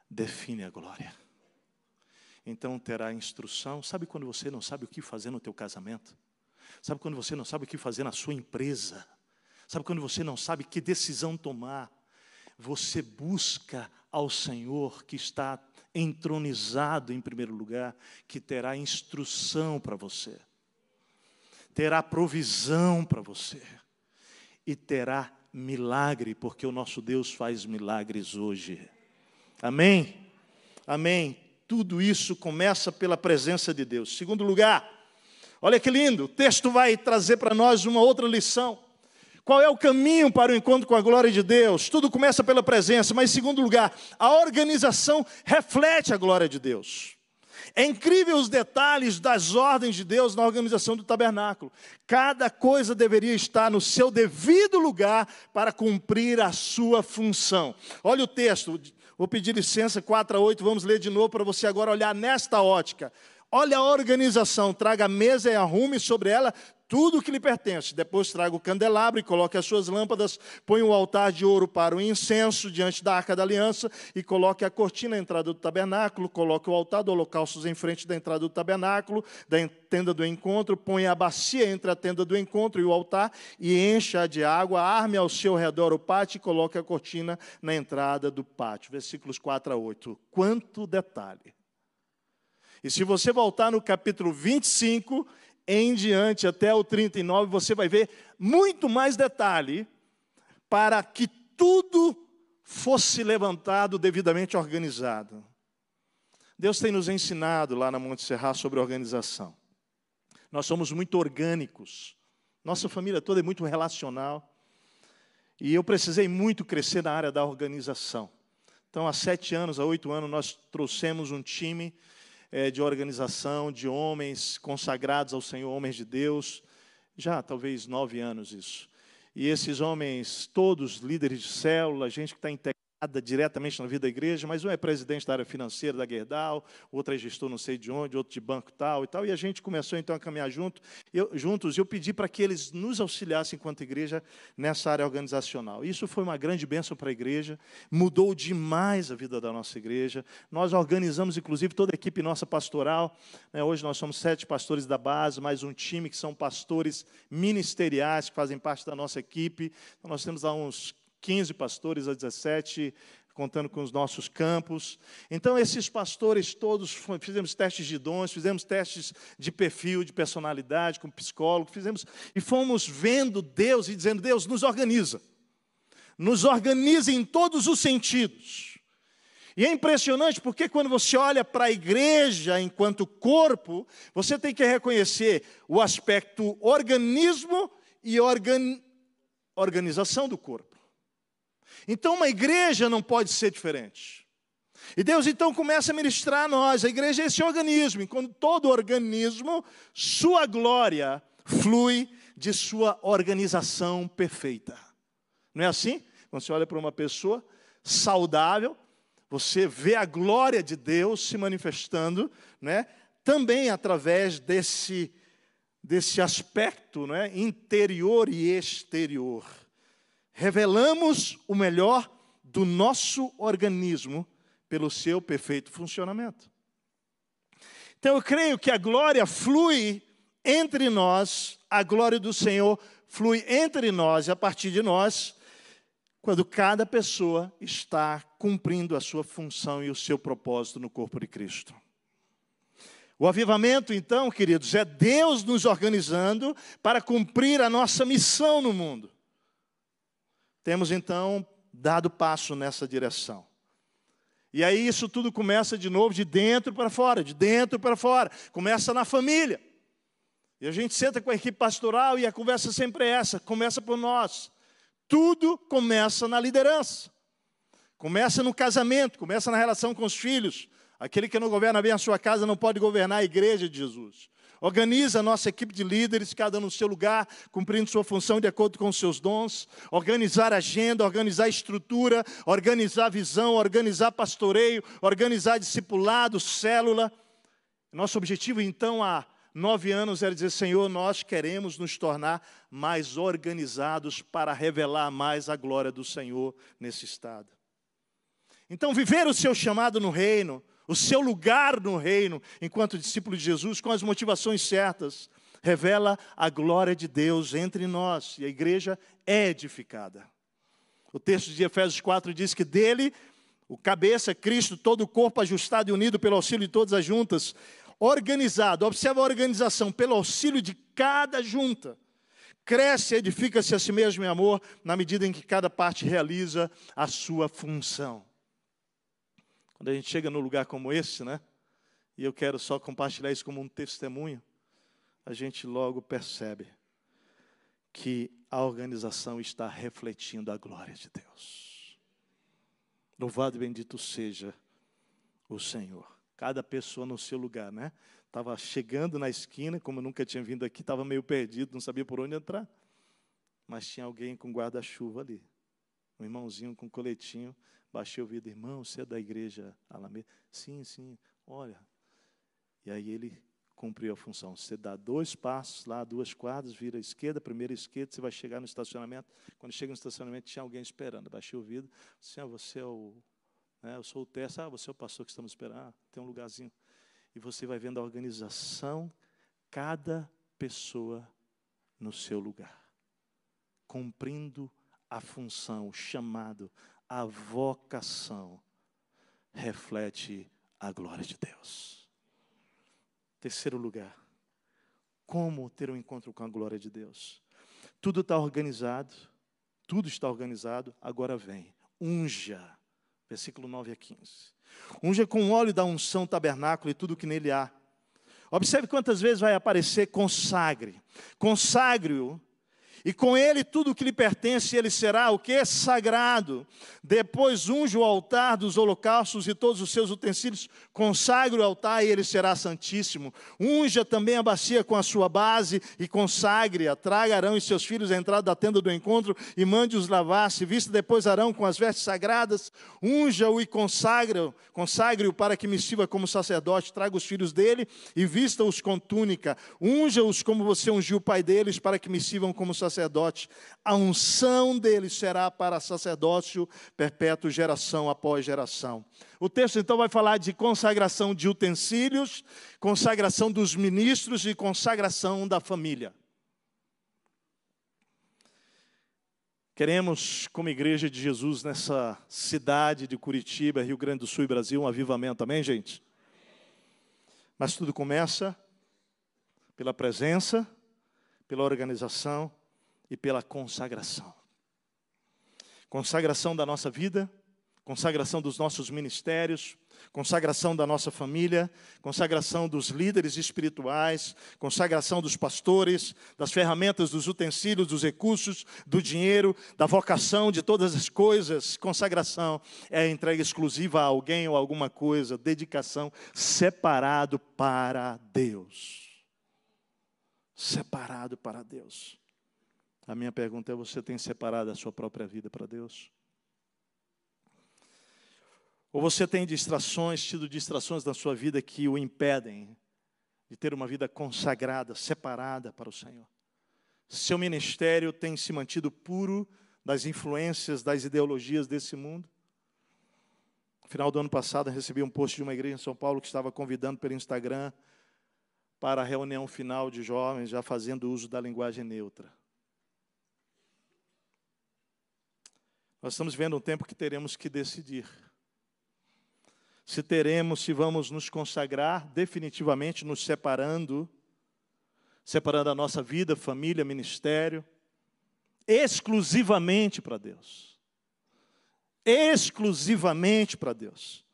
define a glória então terá instrução. Sabe quando você não sabe o que fazer no teu casamento? Sabe quando você não sabe o que fazer na sua empresa? Sabe quando você não sabe que decisão tomar? Você busca ao Senhor que está entronizado em primeiro lugar, que terá instrução para você, terá provisão para você e terá milagre, porque o nosso Deus faz milagres hoje. Amém? Amém. Tudo isso começa pela presença de Deus. Segundo lugar, olha que lindo, o texto vai trazer para nós uma outra lição. Qual é o caminho para o encontro com a glória de Deus? Tudo começa pela presença, mas em segundo lugar, a organização reflete a glória de Deus. É incrível os detalhes das ordens de Deus na organização do tabernáculo. Cada coisa deveria estar no seu devido lugar para cumprir a sua função. Olha o texto, Vou pedir licença, 4 a 8, vamos ler de novo para você agora olhar nesta ótica. Olha a organização, traga a mesa e arrume sobre ela tudo o que lhe pertence. Depois traga o candelabro e coloque as suas lâmpadas, põe o altar de ouro para o incenso diante da arca da aliança e coloque a cortina à entrada do tabernáculo, coloque o altar do holocaustos em frente da entrada do tabernáculo, da tenda do encontro, põe a bacia entre a tenda do encontro e o altar e encha de água, arme ao seu redor o pátio e coloque a cortina na entrada do pátio. Versículos 4 a 8. Quanto detalhe! E se você voltar no capítulo 25, em diante até o 39, você vai ver muito mais detalhe para que tudo fosse levantado devidamente organizado. Deus tem nos ensinado lá na Monte Serra sobre organização. Nós somos muito orgânicos. Nossa família toda é muito relacional. E eu precisei muito crescer na área da organização. Então, há sete anos, há oito anos, nós trouxemos um time é, de organização, de homens consagrados ao Senhor, homens de Deus, já talvez nove anos isso. E esses homens, todos líderes de célula, gente que está integrada diretamente na vida da igreja, mas um é presidente da área financeira da Gerdau, outro é gestor não sei de onde, outro de banco tal e tal, e a gente começou então a caminhar junto, eu, juntos, e eu pedi para que eles nos auxiliassem enquanto igreja nessa área organizacional. Isso foi uma grande bênção para a igreja, mudou demais a vida da nossa igreja, nós organizamos inclusive toda a equipe nossa pastoral, né? hoje nós somos sete pastores da base, mais um time que são pastores ministeriais, que fazem parte da nossa equipe, então nós temos lá uns 15 pastores a 17, contando com os nossos campos. Então, esses pastores todos, fizemos testes de dons, fizemos testes de perfil, de personalidade, com psicólogo, fizemos, e fomos vendo Deus e dizendo: Deus, nos organiza. Nos organiza em todos os sentidos. E é impressionante porque quando você olha para a igreja enquanto corpo, você tem que reconhecer o aspecto organismo e organ... organização do corpo. Então, uma igreja não pode ser diferente. E Deus então começa a ministrar a nós. A igreja é esse organismo, enquanto todo organismo, sua glória flui de sua organização perfeita. Não é assim? Quando você olha para uma pessoa saudável, você vê a glória de Deus se manifestando, né? também através desse, desse aspecto né? interior e exterior revelamos o melhor do nosso organismo pelo seu perfeito funcionamento. Então eu creio que a glória flui entre nós, a glória do Senhor flui entre nós e a partir de nós, quando cada pessoa está cumprindo a sua função e o seu propósito no corpo de Cristo. O avivamento, então, queridos, é Deus nos organizando para cumprir a nossa missão no mundo. Temos então dado passo nessa direção. E aí isso tudo começa de novo de dentro para fora, de dentro para fora. Começa na família. E a gente senta com a equipe pastoral e a conversa sempre é essa, começa por nós. Tudo começa na liderança. Começa no casamento, começa na relação com os filhos. Aquele que não governa bem a sua casa não pode governar a igreja de Jesus. Organiza a nossa equipe de líderes, cada no seu lugar, cumprindo sua função de acordo com os seus dons. Organizar agenda, organizar estrutura, organizar visão, organizar pastoreio, organizar discipulado, célula. Nosso objetivo, então, há nove anos era dizer: Senhor, nós queremos nos tornar mais organizados para revelar mais a glória do Senhor nesse estado. Então, viver o seu chamado no reino, o seu lugar no reino, enquanto discípulo de Jesus, com as motivações certas, revela a glória de Deus entre nós, e a igreja é edificada. O texto de Efésios 4 diz que dele, o cabeça, Cristo, todo o corpo ajustado e unido pelo auxílio de todas as juntas, organizado, observa a organização, pelo auxílio de cada junta, cresce edifica-se a si mesmo em amor, na medida em que cada parte realiza a sua função. Quando a gente chega num lugar como esse, né? E eu quero só compartilhar isso como um testemunho, a gente logo percebe que a organização está refletindo a glória de Deus. Louvado e bendito seja o Senhor. Cada pessoa no seu lugar, né? Estava chegando na esquina, como eu nunca tinha vindo aqui, estava meio perdido, não sabia por onde entrar. Mas tinha alguém com guarda-chuva ali. Um irmãozinho com coletinho, baixei o vidro, irmão, você é da igreja Alameda? Sim, sim, olha. E aí ele cumpriu a função. Você dá dois passos lá, duas quadras, vira à esquerda, primeira esquerda, você vai chegar no estacionamento. Quando chega no estacionamento, tinha alguém esperando. Baixei o vidro, assim, ah, você é o. Né, eu sou o Tessa, ah, você é o pastor que estamos esperando, ah, tem um lugarzinho. E você vai vendo a organização, cada pessoa no seu lugar, cumprindo a função, o chamado, a vocação, reflete a glória de Deus. Terceiro lugar, como ter um encontro com a glória de Deus? Tudo está organizado, tudo está organizado, agora vem, unja, versículo 9 a 15. Unja com óleo da unção tabernáculo e tudo que nele há. Observe quantas vezes vai aparecer consagre. Consagre-o e com ele tudo o que lhe pertence, ele será o que? Sagrado. Depois unge o altar dos holocaustos e todos os seus utensílios, consagre o altar e ele será santíssimo. Unja também a bacia com a sua base e consagre-a. Traga Arão e seus filhos à entrada da tenda do encontro e mande-os lavar-se. Vista depois Arão com as vestes sagradas, unja-o e consagre-o consagre para que me sirva como sacerdote. Traga os filhos dele e vista-os com túnica. Unja-os como você ungiu o pai deles para que me sirvam como sacerdote sacerdote, a unção dele será para sacerdócio perpétuo, geração após geração. O texto então vai falar de consagração de utensílios, consagração dos ministros e consagração da família. Queremos, como igreja de Jesus, nessa cidade de Curitiba, Rio Grande do Sul e Brasil, um avivamento, amém, gente? Mas tudo começa pela presença, pela organização e pela consagração. Consagração da nossa vida, consagração dos nossos ministérios, consagração da nossa família, consagração dos líderes espirituais, consagração dos pastores, das ferramentas, dos utensílios, dos recursos, do dinheiro, da vocação, de todas as coisas. Consagração é entrega exclusiva a alguém ou alguma coisa, dedicação separado para Deus. Separado para Deus. A minha pergunta é: você tem separado a sua própria vida para Deus? Ou você tem distrações, tido distrações na sua vida que o impedem de ter uma vida consagrada, separada para o Senhor? Seu ministério tem se mantido puro das influências, das ideologias desse mundo? No final do ano passado, recebi um post de uma igreja em São Paulo que estava convidando pelo Instagram para a reunião final de jovens, já fazendo uso da linguagem neutra. Nós estamos vendo um tempo que teremos que decidir. Se teremos, se vamos nos consagrar definitivamente, nos separando, separando a nossa vida, família, ministério, exclusivamente para Deus. Exclusivamente para Deus.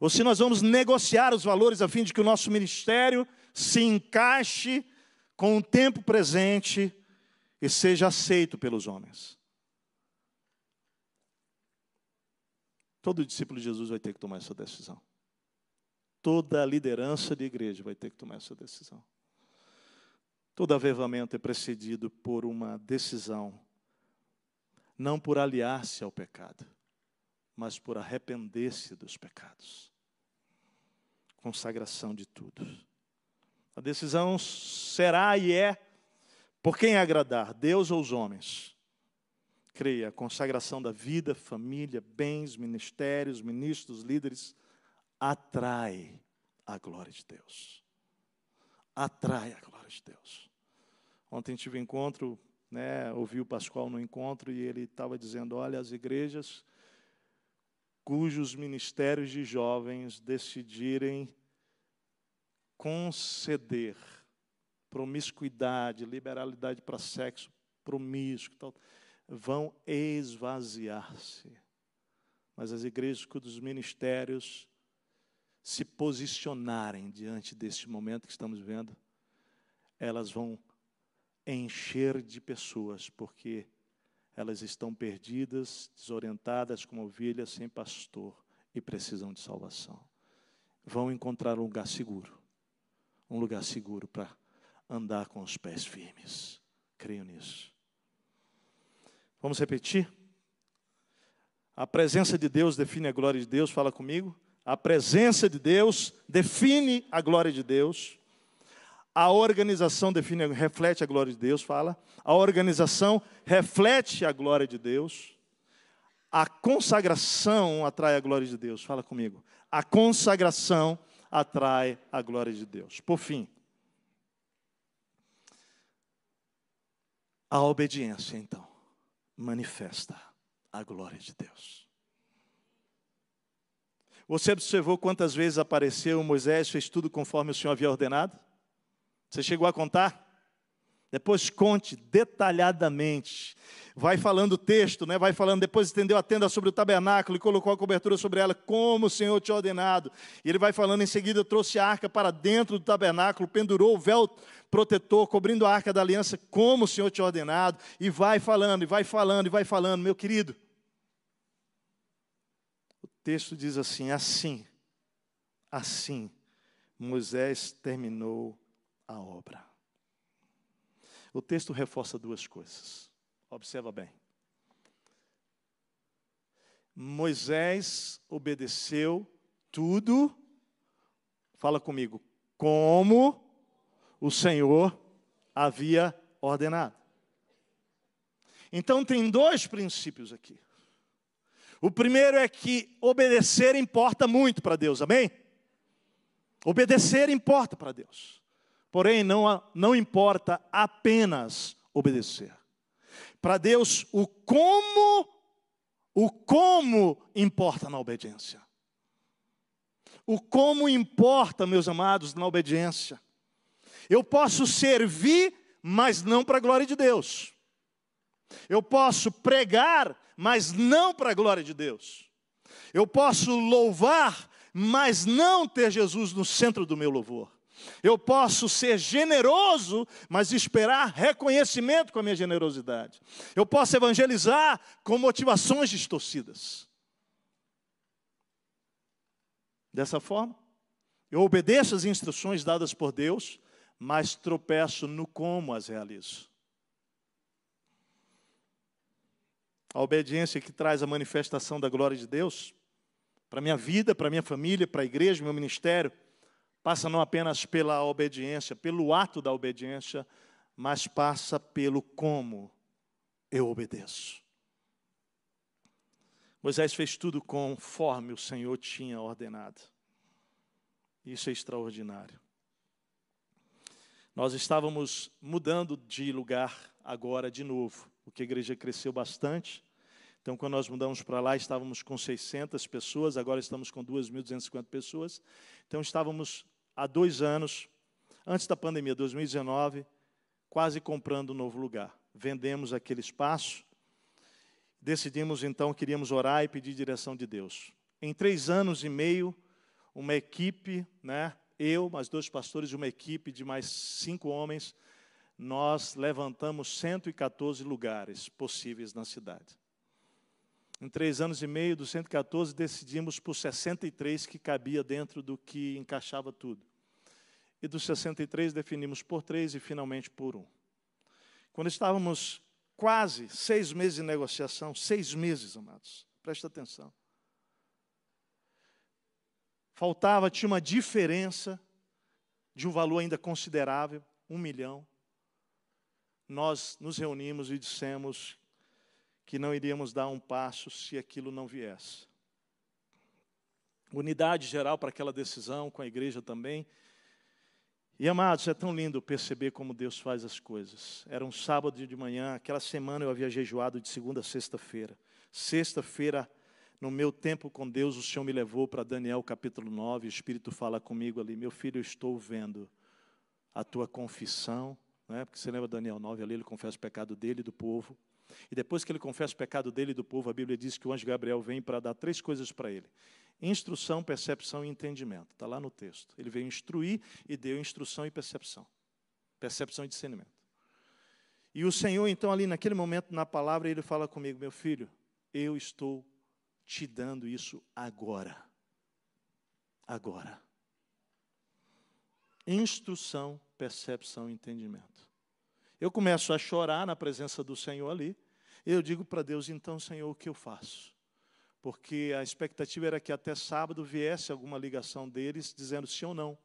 Ou se nós vamos negociar os valores a fim de que o nosso ministério se encaixe com o tempo presente e seja aceito pelos homens. Todo discípulo de Jesus vai ter que tomar essa decisão. Toda liderança de igreja vai ter que tomar essa decisão. Todo avivamento é precedido por uma decisão, não por aliar-se ao pecado, mas por arrepender-se dos pecados. Consagração de tudo. A decisão será e é por quem agradar, Deus ou os homens creia, consagração da vida, família, bens, ministérios, ministros, líderes, atrai a glória de Deus. Atrai a glória de Deus. Ontem tive um encontro, né, ouvi o Pascoal no encontro e ele estava dizendo: olha, as igrejas cujos ministérios de jovens decidirem conceder promiscuidade, liberalidade para sexo promíscuo, tal, vão esvaziar-se. Mas as igrejas cujos ministérios se posicionarem diante deste momento que estamos vivendo, elas vão encher de pessoas, porque elas estão perdidas, desorientadas como ovelhas sem pastor e precisam de salvação. Vão encontrar um lugar seguro, um lugar seguro para andar com os pés firmes. Creio nisso. Vamos repetir? A presença de Deus define a glória de Deus, fala comigo. A presença de Deus define a glória de Deus. A organização define, reflete a glória de Deus, fala. A organização reflete a glória de Deus. A consagração atrai a glória de Deus, fala comigo. A consagração atrai a glória de Deus. Por fim, a obediência, então, manifesta a glória de Deus. Você observou quantas vezes apareceu Moisés, fez tudo conforme o Senhor havia ordenado? Você chegou a contar? Depois conte detalhadamente. Vai falando o texto, né? vai falando, depois estendeu a tenda sobre o tabernáculo e colocou a cobertura sobre ela, como o Senhor tinha ordenado. E ele vai falando em seguida, trouxe a arca para dentro do tabernáculo, pendurou o véu protetor, cobrindo a arca da aliança, como o Senhor tinha ordenado. E vai falando, e vai falando, e vai falando, meu querido texto diz assim: assim, assim, Moisés terminou a obra. O texto reforça duas coisas. Observa bem. Moisés obedeceu tudo, fala comigo, como o Senhor havia ordenado. Então, tem dois princípios aqui. O primeiro é que obedecer importa muito para Deus, amém? Obedecer importa para Deus. Porém, não, não importa apenas obedecer. Para Deus, o como, o como importa na obediência. O como importa, meus amados, na obediência. Eu posso servir, mas não para a glória de Deus. Eu posso pregar, mas não para a glória de Deus. Eu posso louvar, mas não ter Jesus no centro do meu louvor. Eu posso ser generoso, mas esperar reconhecimento com a minha generosidade. Eu posso evangelizar com motivações distorcidas. Dessa forma, eu obedeço às instruções dadas por Deus, mas tropeço no como as realizo. a obediência que traz a manifestação da glória de Deus, para minha vida, para minha família, para a igreja, meu ministério, passa não apenas pela obediência, pelo ato da obediência, mas passa pelo como eu obedeço. Moisés fez tudo conforme o Senhor tinha ordenado. Isso é extraordinário. Nós estávamos mudando de lugar agora de novo, porque a igreja cresceu bastante. Então, quando nós mudamos para lá, estávamos com 600 pessoas, agora estamos com 2.250 pessoas. Então, estávamos há dois anos, antes da pandemia, 2019, quase comprando um novo lugar. Vendemos aquele espaço, decidimos então, queríamos orar e pedir direção de Deus. Em três anos e meio, uma equipe, né, eu, mais dois pastores uma equipe de mais cinco homens, nós levantamos 114 lugares possíveis na cidade. Em três anos e meio, dos 114, decidimos por 63 que cabia dentro do que encaixava tudo. E dos 63 definimos por três e finalmente por um. Quando estávamos quase seis meses de negociação, seis meses, amados, presta atenção. Faltava, tinha uma diferença de um valor ainda considerável, um milhão. Nós nos reunimos e dissemos que não iríamos dar um passo se aquilo não viesse. Unidade geral para aquela decisão, com a igreja também. E amados, é tão lindo perceber como Deus faz as coisas. Era um sábado de manhã, aquela semana eu havia jejuado de segunda a sexta-feira. Sexta-feira, no meu tempo com Deus, o Senhor me levou para Daniel capítulo 9, o Espírito fala comigo ali, meu filho, eu estou vendo a tua confissão, né? porque você lembra Daniel 9 ali, ele confessa o pecado dele e do povo. E depois que ele confessa o pecado dele e do povo, a Bíblia diz que o anjo Gabriel vem para dar três coisas para ele: instrução, percepção e entendimento. Está lá no texto. Ele veio instruir e deu instrução e percepção. Percepção e discernimento. E o Senhor, então, ali naquele momento, na palavra, ele fala comigo: meu filho, eu estou te dando isso agora. Agora. Instrução, percepção e entendimento. Eu começo a chorar na presença do Senhor ali. Eu digo para Deus, então, Senhor, o que eu faço? porque a expectativa era que até sábado viesse alguma ligação deles dizendo sim ou não.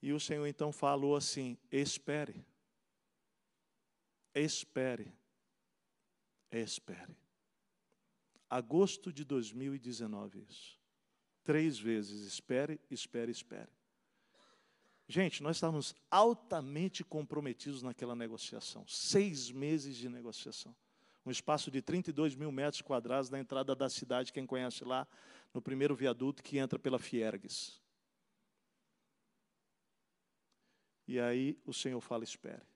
E o Senhor então falou assim: espere, espere, espere. Agosto de 2019, isso. Três vezes, espere, espere, espere. Gente, nós estávamos altamente comprometidos naquela negociação. Seis meses de negociação. Um espaço de 32 mil metros quadrados na entrada da cidade, quem conhece lá, no primeiro viaduto que entra pela Fiergues. E aí o Senhor fala: espere.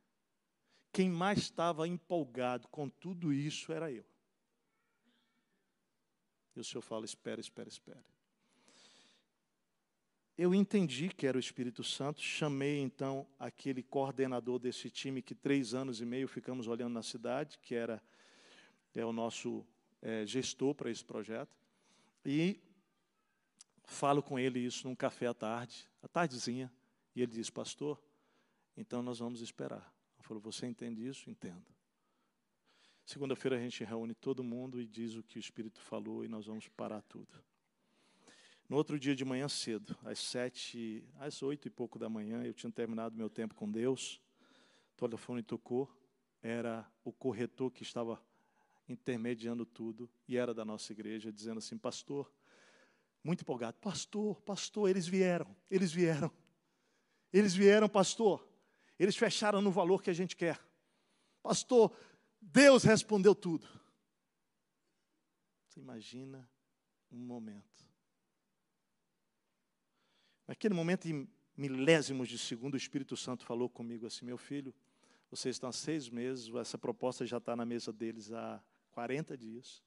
Quem mais estava empolgado com tudo isso era eu. E o Senhor fala: espere, espere, espere. Eu entendi que era o Espírito Santo, chamei então aquele coordenador desse time que três anos e meio ficamos olhando na cidade, que era é o nosso é, gestor para esse projeto, e falo com ele isso num café à tarde, à tardezinha, e ele diz, pastor, então nós vamos esperar. Eu falo, você entende isso? Entendo. Segunda-feira a gente reúne todo mundo e diz o que o Espírito falou e nós vamos parar tudo. No outro dia de manhã cedo, às sete, às oito e pouco da manhã, eu tinha terminado meu tempo com Deus. O telefone tocou, era o corretor que estava intermediando tudo e era da nossa igreja, dizendo assim: Pastor, muito empolgado, Pastor, Pastor, eles vieram, eles vieram, eles vieram, Pastor. Eles fecharam no valor que a gente quer. Pastor, Deus respondeu tudo. Você imagina um momento. Naquele momento, em milésimos de segundo, o Espírito Santo falou comigo assim: Meu filho, vocês estão há seis meses, essa proposta já está na mesa deles há 40 dias.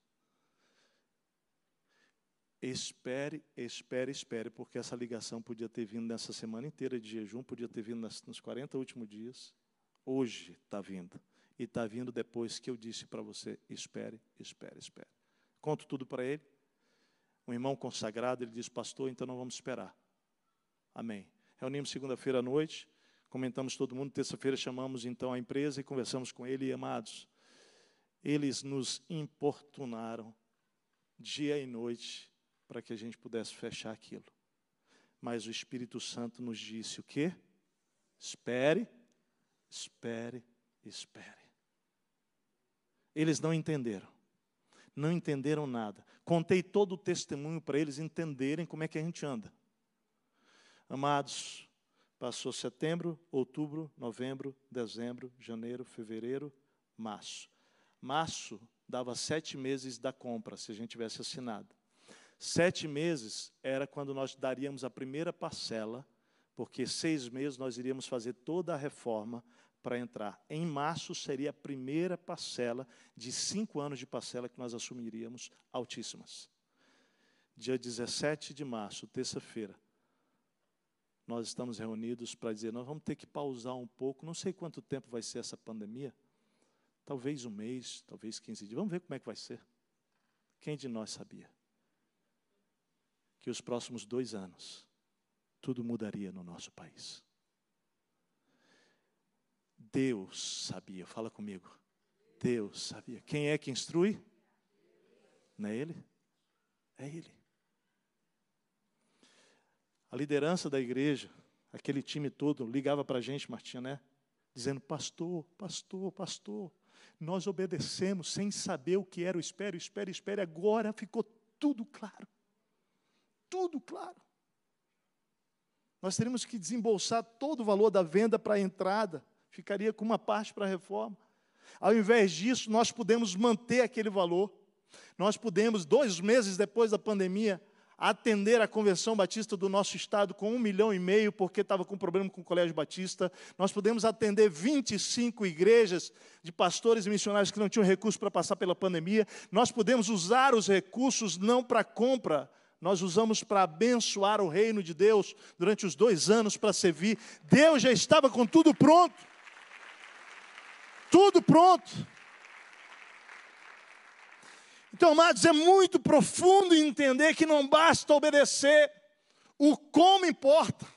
Espere, espere, espere, porque essa ligação podia ter vindo nessa semana inteira de jejum, podia ter vindo nos 40 últimos dias. Hoje está vindo. E está vindo depois que eu disse para você: espere, espere, espere. Conto tudo para ele. Um irmão consagrado, ele diz: Pastor, então não vamos esperar. Amém. Reunimos segunda-feira à noite, comentamos todo mundo. Terça-feira chamamos então a empresa e conversamos com ele. E amados, eles nos importunaram dia e noite para que a gente pudesse fechar aquilo. Mas o Espírito Santo nos disse o quê? Espere, espere, espere. Eles não entenderam. Não entenderam nada. Contei todo o testemunho para eles entenderem como é que a gente anda. Amados, passou setembro, outubro, novembro, dezembro, janeiro, fevereiro, março. Março dava sete meses da compra, se a gente tivesse assinado. Sete meses era quando nós daríamos a primeira parcela, porque seis meses nós iríamos fazer toda a reforma para entrar. Em março seria a primeira parcela de cinco anos de parcela que nós assumiríamos altíssimas. Dia 17 de março, terça-feira, nós estamos reunidos para dizer: nós vamos ter que pausar um pouco, não sei quanto tempo vai ser essa pandemia, talvez um mês, talvez 15 dias, vamos ver como é que vai ser. Quem de nós sabia? que os próximos dois anos tudo mudaria no nosso país. Deus sabia, fala comigo. Deus sabia. Quem é que instrui? Não é Ele? É Ele. A liderança da igreja, aquele time todo, ligava para a gente, Martinha, né? Dizendo, pastor, pastor, pastor, nós obedecemos sem saber o que era o espere, espere, espere, agora ficou tudo claro tudo claro. Nós teríamos que desembolsar todo o valor da venda para a entrada, ficaria com uma parte para a reforma. Ao invés disso, nós podemos manter aquele valor. Nós podemos, dois meses depois da pandemia, atender a convenção batista do nosso estado com um milhão e meio, porque estava com problema com o colégio batista. Nós podemos atender 25 igrejas de pastores e missionários que não tinham recursos para passar pela pandemia. Nós podemos usar os recursos não para compra nós usamos para abençoar o reino de Deus durante os dois anos para servir. Deus já estava com tudo pronto. Tudo pronto. Então, amados, é muito profundo entender que não basta obedecer, o como importa.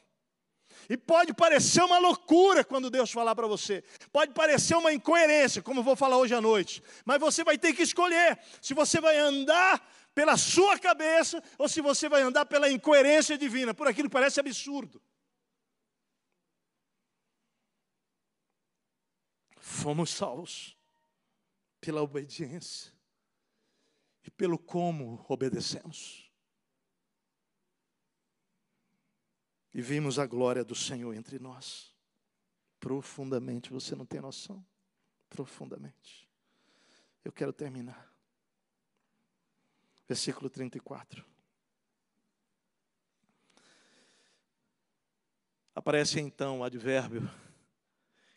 E pode parecer uma loucura quando Deus falar para você. Pode parecer uma incoerência, como vou falar hoje à noite. Mas você vai ter que escolher se você vai andar pela sua cabeça ou se você vai andar pela incoerência divina, por aquilo que parece absurdo. Fomos salvos pela obediência e pelo como obedecemos. E vimos a glória do Senhor entre nós. Profundamente, você não tem noção. Profundamente. Eu quero terminar. Versículo 34. Aparece então o advérbio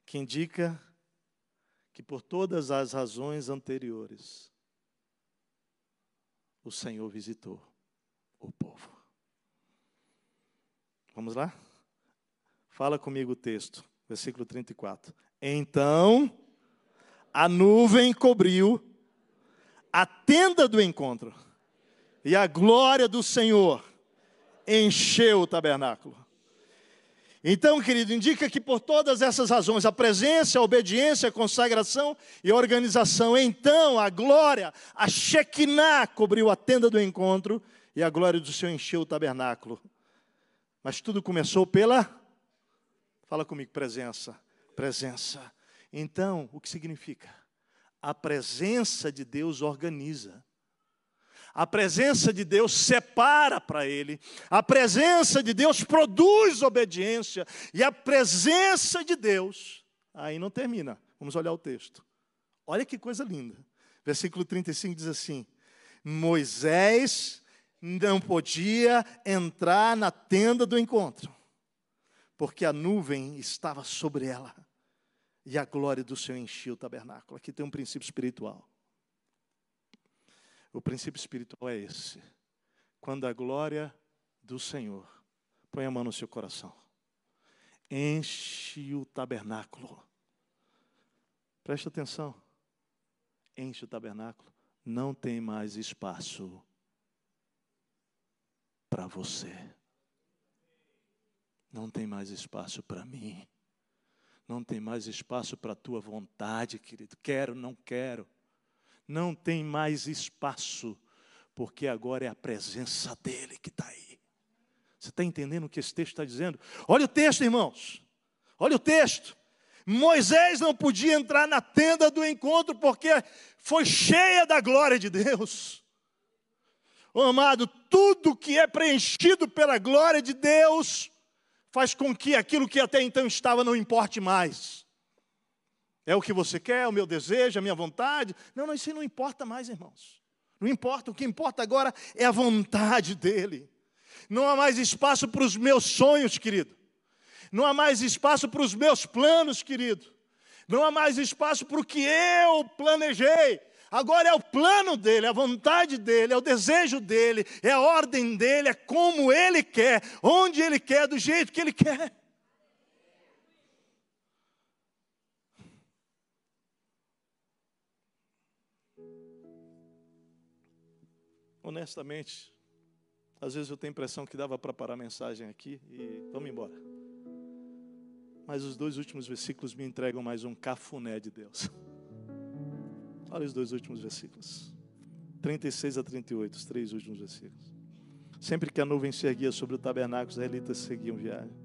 que indica que por todas as razões anteriores o Senhor visitou o povo. Vamos lá? Fala comigo o texto, versículo 34. Então a nuvem cobriu a tenda do encontro, e a glória do Senhor encheu o tabernáculo. Então, querido, indica que por todas essas razões, a presença, a obediência, a consagração e a organização, então a glória, a Shekinah cobriu a tenda do encontro e a glória do Senhor encheu o tabernáculo. Mas tudo começou pela. Fala comigo, presença. Presença. Então, o que significa? A presença de Deus organiza. A presença de Deus separa para Ele, a presença de Deus produz obediência, e a presença de Deus, aí não termina, vamos olhar o texto. Olha que coisa linda. Versículo 35 diz assim: Moisés não podia entrar na tenda do encontro, porque a nuvem estava sobre ela e a glória do Senhor enchia o tabernáculo. Aqui tem um princípio espiritual. O princípio espiritual é esse: quando a glória do Senhor, põe a mão no seu coração, enche o tabernáculo. Preste atenção. Enche o tabernáculo, não tem mais espaço para você. Não tem mais espaço para mim. Não tem mais espaço para a tua vontade, querido. Quero, não quero. Não tem mais espaço, porque agora é a presença dEle que está aí. Você está entendendo o que esse texto está dizendo? Olha o texto, irmãos. Olha o texto. Moisés não podia entrar na tenda do encontro porque foi cheia da glória de Deus. Oh, amado, tudo que é preenchido pela glória de Deus faz com que aquilo que até então estava não importe mais. É o que você quer, o meu desejo, a minha vontade. Não, não, isso não importa mais, irmãos. Não importa, o que importa agora é a vontade dEle. Não há mais espaço para os meus sonhos, querido. Não há mais espaço para os meus planos, querido. Não há mais espaço para o que eu planejei. Agora é o plano dele, é a vontade dele, é o desejo dele, é a ordem dele, é como ele quer, onde ele quer, do jeito que ele quer. Honestamente, às vezes eu tenho a impressão que dava para parar a mensagem aqui e vamos embora. Mas os dois últimos versículos me entregam mais um cafuné de Deus. Olha os dois últimos versículos. 36 a 38, os três últimos versículos. Sempre que a nuvem se erguia sobre o tabernáculo, os israelitas seguiam viagem.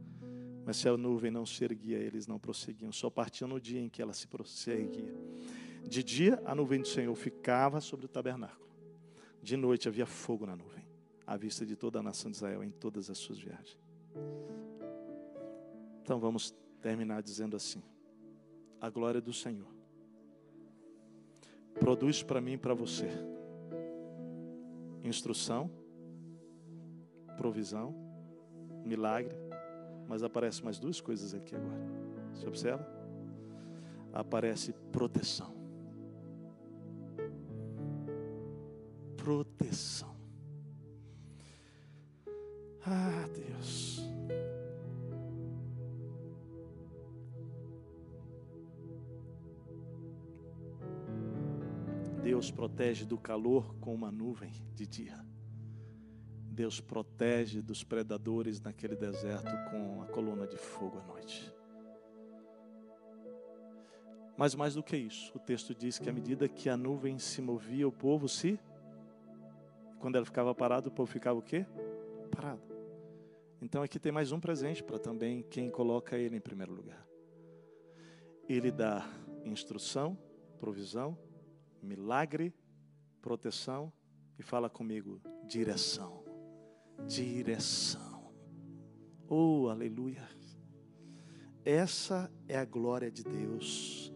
Mas se a nuvem não se erguia, eles não prosseguiam. Só partiam no dia em que ela se, erguia. De dia, a nuvem do Senhor ficava sobre o tabernáculo. De noite havia fogo na nuvem, à vista de toda a nação de Israel em todas as suas viagens. Então vamos terminar dizendo assim: a glória do Senhor produz para mim e para você instrução, provisão, milagre, mas aparece mais duas coisas aqui agora. Você observa? Aparece proteção. Proteção. Ah, Deus. Deus protege do calor com uma nuvem de dia. Deus protege dos predadores naquele deserto com a coluna de fogo à noite. Mas mais do que isso, o texto diz que à medida que a nuvem se movia, o povo se. Quando ela ficava parada, o povo ficava o quê? Parado. Então aqui tem mais um presente para também quem coloca ele em primeiro lugar. Ele dá instrução, provisão, milagre, proteção e fala comigo, direção. Direção. Oh, aleluia. Essa é a glória de Deus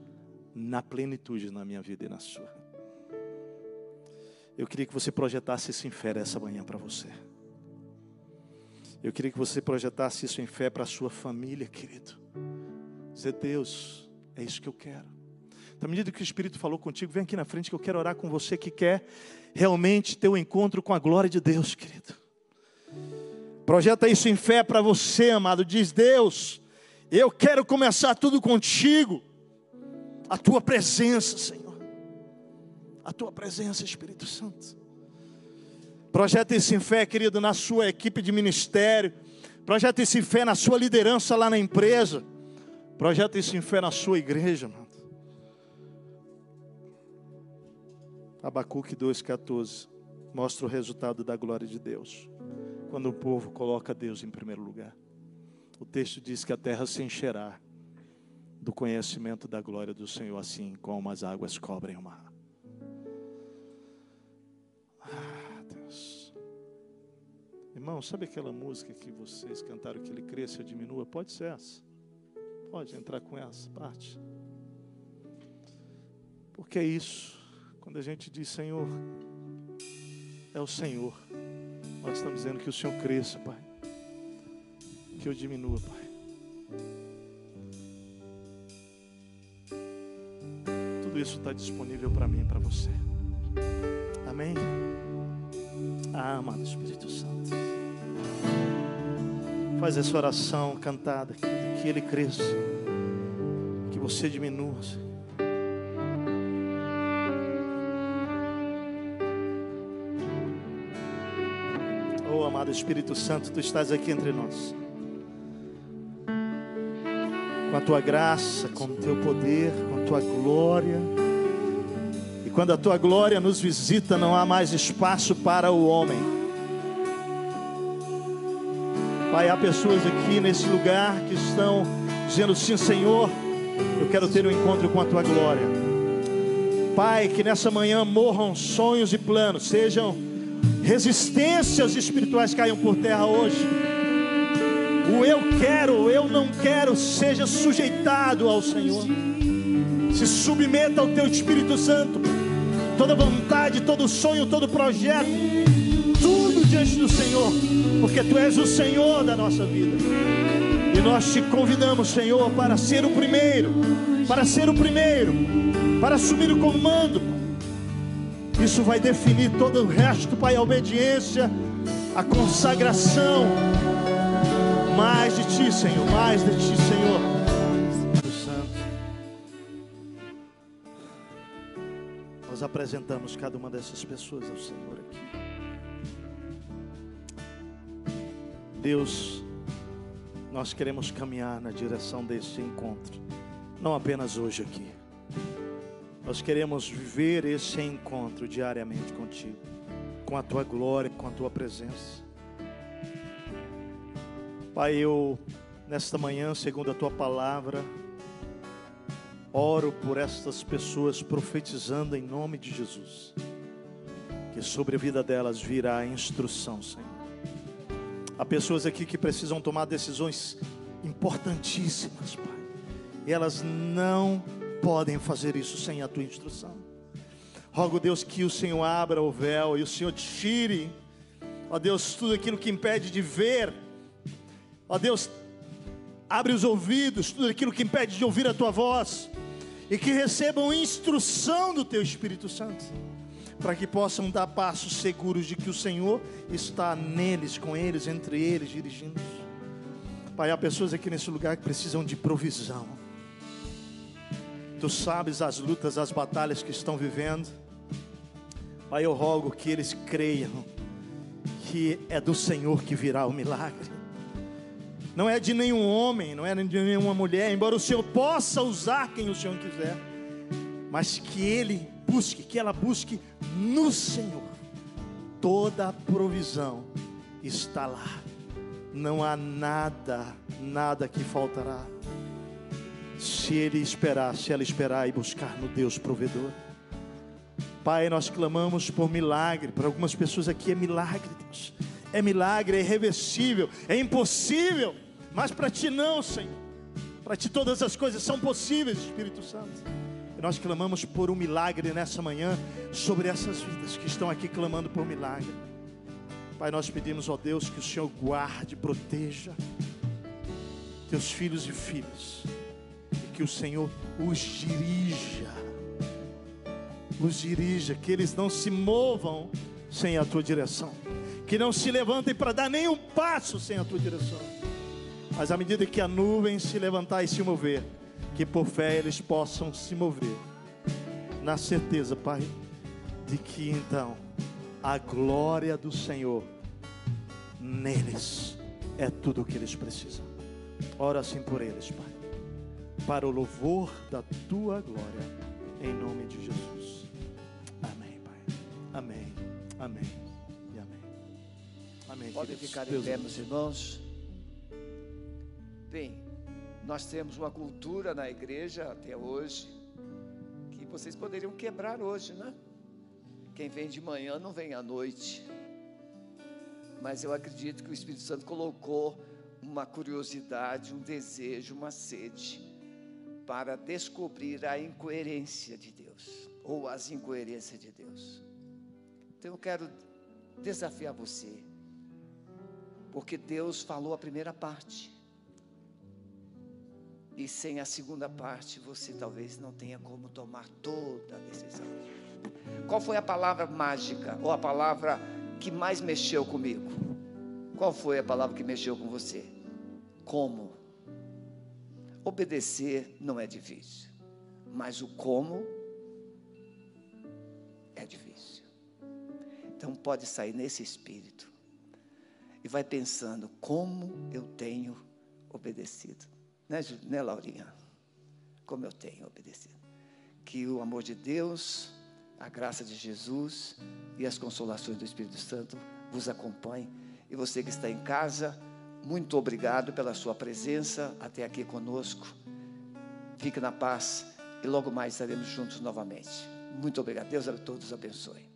na plenitude na minha vida e na sua. Eu queria que você projetasse isso em fé essa manhã para você. Eu queria que você projetasse isso em fé para a sua família, querido. Dizer, Deus, é isso que eu quero. Na medida que o Espírito falou contigo, vem aqui na frente que eu quero orar com você que quer realmente ter o um encontro com a glória de Deus, querido. Projeta isso em fé para você, amado. Diz, Deus, eu quero começar tudo contigo a tua presença, Senhor. A tua presença, Espírito Santo. Projeta isso em fé, querido, na sua equipe de ministério. Projeta isso em fé na sua liderança lá na empresa. Projeta isso em fé na sua igreja, mano. Abacuque 2,14 mostra o resultado da glória de Deus. Quando o povo coloca Deus em primeiro lugar. O texto diz que a terra se encherá do conhecimento da glória do Senhor, assim como as águas cobrem o mar. Irmão, sabe aquela música que vocês cantaram que ele cresça e diminua? Pode ser essa. Pode entrar com essa parte. Porque é isso. Quando a gente diz Senhor, é o Senhor. Nós estamos dizendo que o Senhor cresça, Pai. Que eu diminua, Pai. isso está disponível para mim e para você. Amém? Ah, amado Espírito Santo. Faz essa oração cantada, que Ele cresça, que você diminua. Oh, amado Espírito Santo, Tu estás aqui entre nós. Com a Tua graça, com o Teu poder, com a Tua glória e quando a tua glória nos visita, não há mais espaço para o homem. Pai, há pessoas aqui nesse lugar que estão dizendo sim, Senhor, eu quero ter um encontro com a tua glória. Pai, que nessa manhã morram sonhos e planos, sejam resistências espirituais caiam por terra hoje. O eu quero, o eu não quero, seja sujeitado ao Senhor. Se submeta ao teu Espírito Santo toda vontade, todo sonho, todo projeto, tudo diante do Senhor, porque Tu és o Senhor da nossa vida. E nós te convidamos, Senhor, para ser o primeiro, para ser o primeiro, para assumir o comando. Isso vai definir todo o resto, Pai, a obediência, a consagração. Mais de Ti, Senhor, mais de Ti, Senhor. Nós apresentamos cada uma dessas pessoas ao Senhor aqui. Deus, nós queremos caminhar na direção desse encontro, não apenas hoje aqui. Nós queremos viver esse encontro diariamente contigo, com a tua glória, com a tua presença. Pai, eu nesta manhã, segundo a tua palavra, Oro por estas pessoas profetizando em nome de Jesus. Que sobre a vida delas virá a instrução, Senhor. Há pessoas aqui que precisam tomar decisões importantíssimas, Pai. E elas não podem fazer isso sem a tua instrução. Rogo, Deus, que o Senhor abra o véu e o Senhor tire, ó Deus, tudo aquilo que impede de ver. Ó Deus, abre os ouvidos, tudo aquilo que impede de ouvir a tua voz e que recebam instrução do Teu Espírito Santo, para que possam dar passos seguros de que o Senhor está neles, com eles, entre eles, dirigindo. Pai, há pessoas aqui nesse lugar que precisam de provisão. Tu sabes as lutas, as batalhas que estão vivendo. Pai, eu rogo que eles creiam que é do Senhor que virá o milagre. Não é de nenhum homem, não é de nenhuma mulher, embora o Senhor possa usar quem o Senhor quiser, mas que ele busque, que ela busque no Senhor. Toda a provisão está lá. Não há nada, nada que faltará. Se ele esperar, se ela esperar e buscar no Deus provedor. Pai, nós clamamos por milagre. Para algumas pessoas aqui é milagre, Deus. É milagre, é irreversível, é impossível. Mas para ti não, Senhor. Para ti todas as coisas são possíveis, Espírito Santo. E nós clamamos por um milagre nessa manhã sobre essas vidas que estão aqui clamando por milagre. Pai, nós pedimos, ó Deus, que o Senhor guarde, proteja teus filhos e filhas. E que o Senhor os dirija os dirija, que eles não se movam sem a tua direção, que não se levantem para dar nenhum passo sem a tua direção, mas à medida que a nuvem se levantar e se mover, que por fé eles possam se mover, na certeza, Pai, de que então a glória do Senhor neles é tudo o que eles precisam. Ora assim por eles, Pai, para o louvor da tua glória, em nome de Jesus. Amém. Amém. E amém. Amém. Podem ficar em pé, meus irmãos. Bem, nós temos uma cultura na igreja até hoje que vocês poderiam quebrar hoje, né? Quem vem de manhã não vem à noite. Mas eu acredito que o Espírito Santo colocou uma curiosidade, um desejo, uma sede para descobrir a incoerência de Deus ou as incoerências de Deus. Então eu quero desafiar você, porque Deus falou a primeira parte, e sem a segunda parte você talvez não tenha como tomar toda a decisão. Qual foi a palavra mágica, ou a palavra que mais mexeu comigo? Qual foi a palavra que mexeu com você? Como? Obedecer não é difícil, mas o como é difícil. Então pode sair nesse espírito. E vai pensando como eu tenho obedecido. Né, né Laurinha? Como eu tenho obedecido. Que o amor de Deus, a graça de Jesus e as consolações do Espírito Santo vos acompanhem. E você que está em casa, muito obrigado pela sua presença até aqui conosco. Fique na paz e logo mais estaremos juntos novamente. Muito obrigado. Deus a todos abençoe.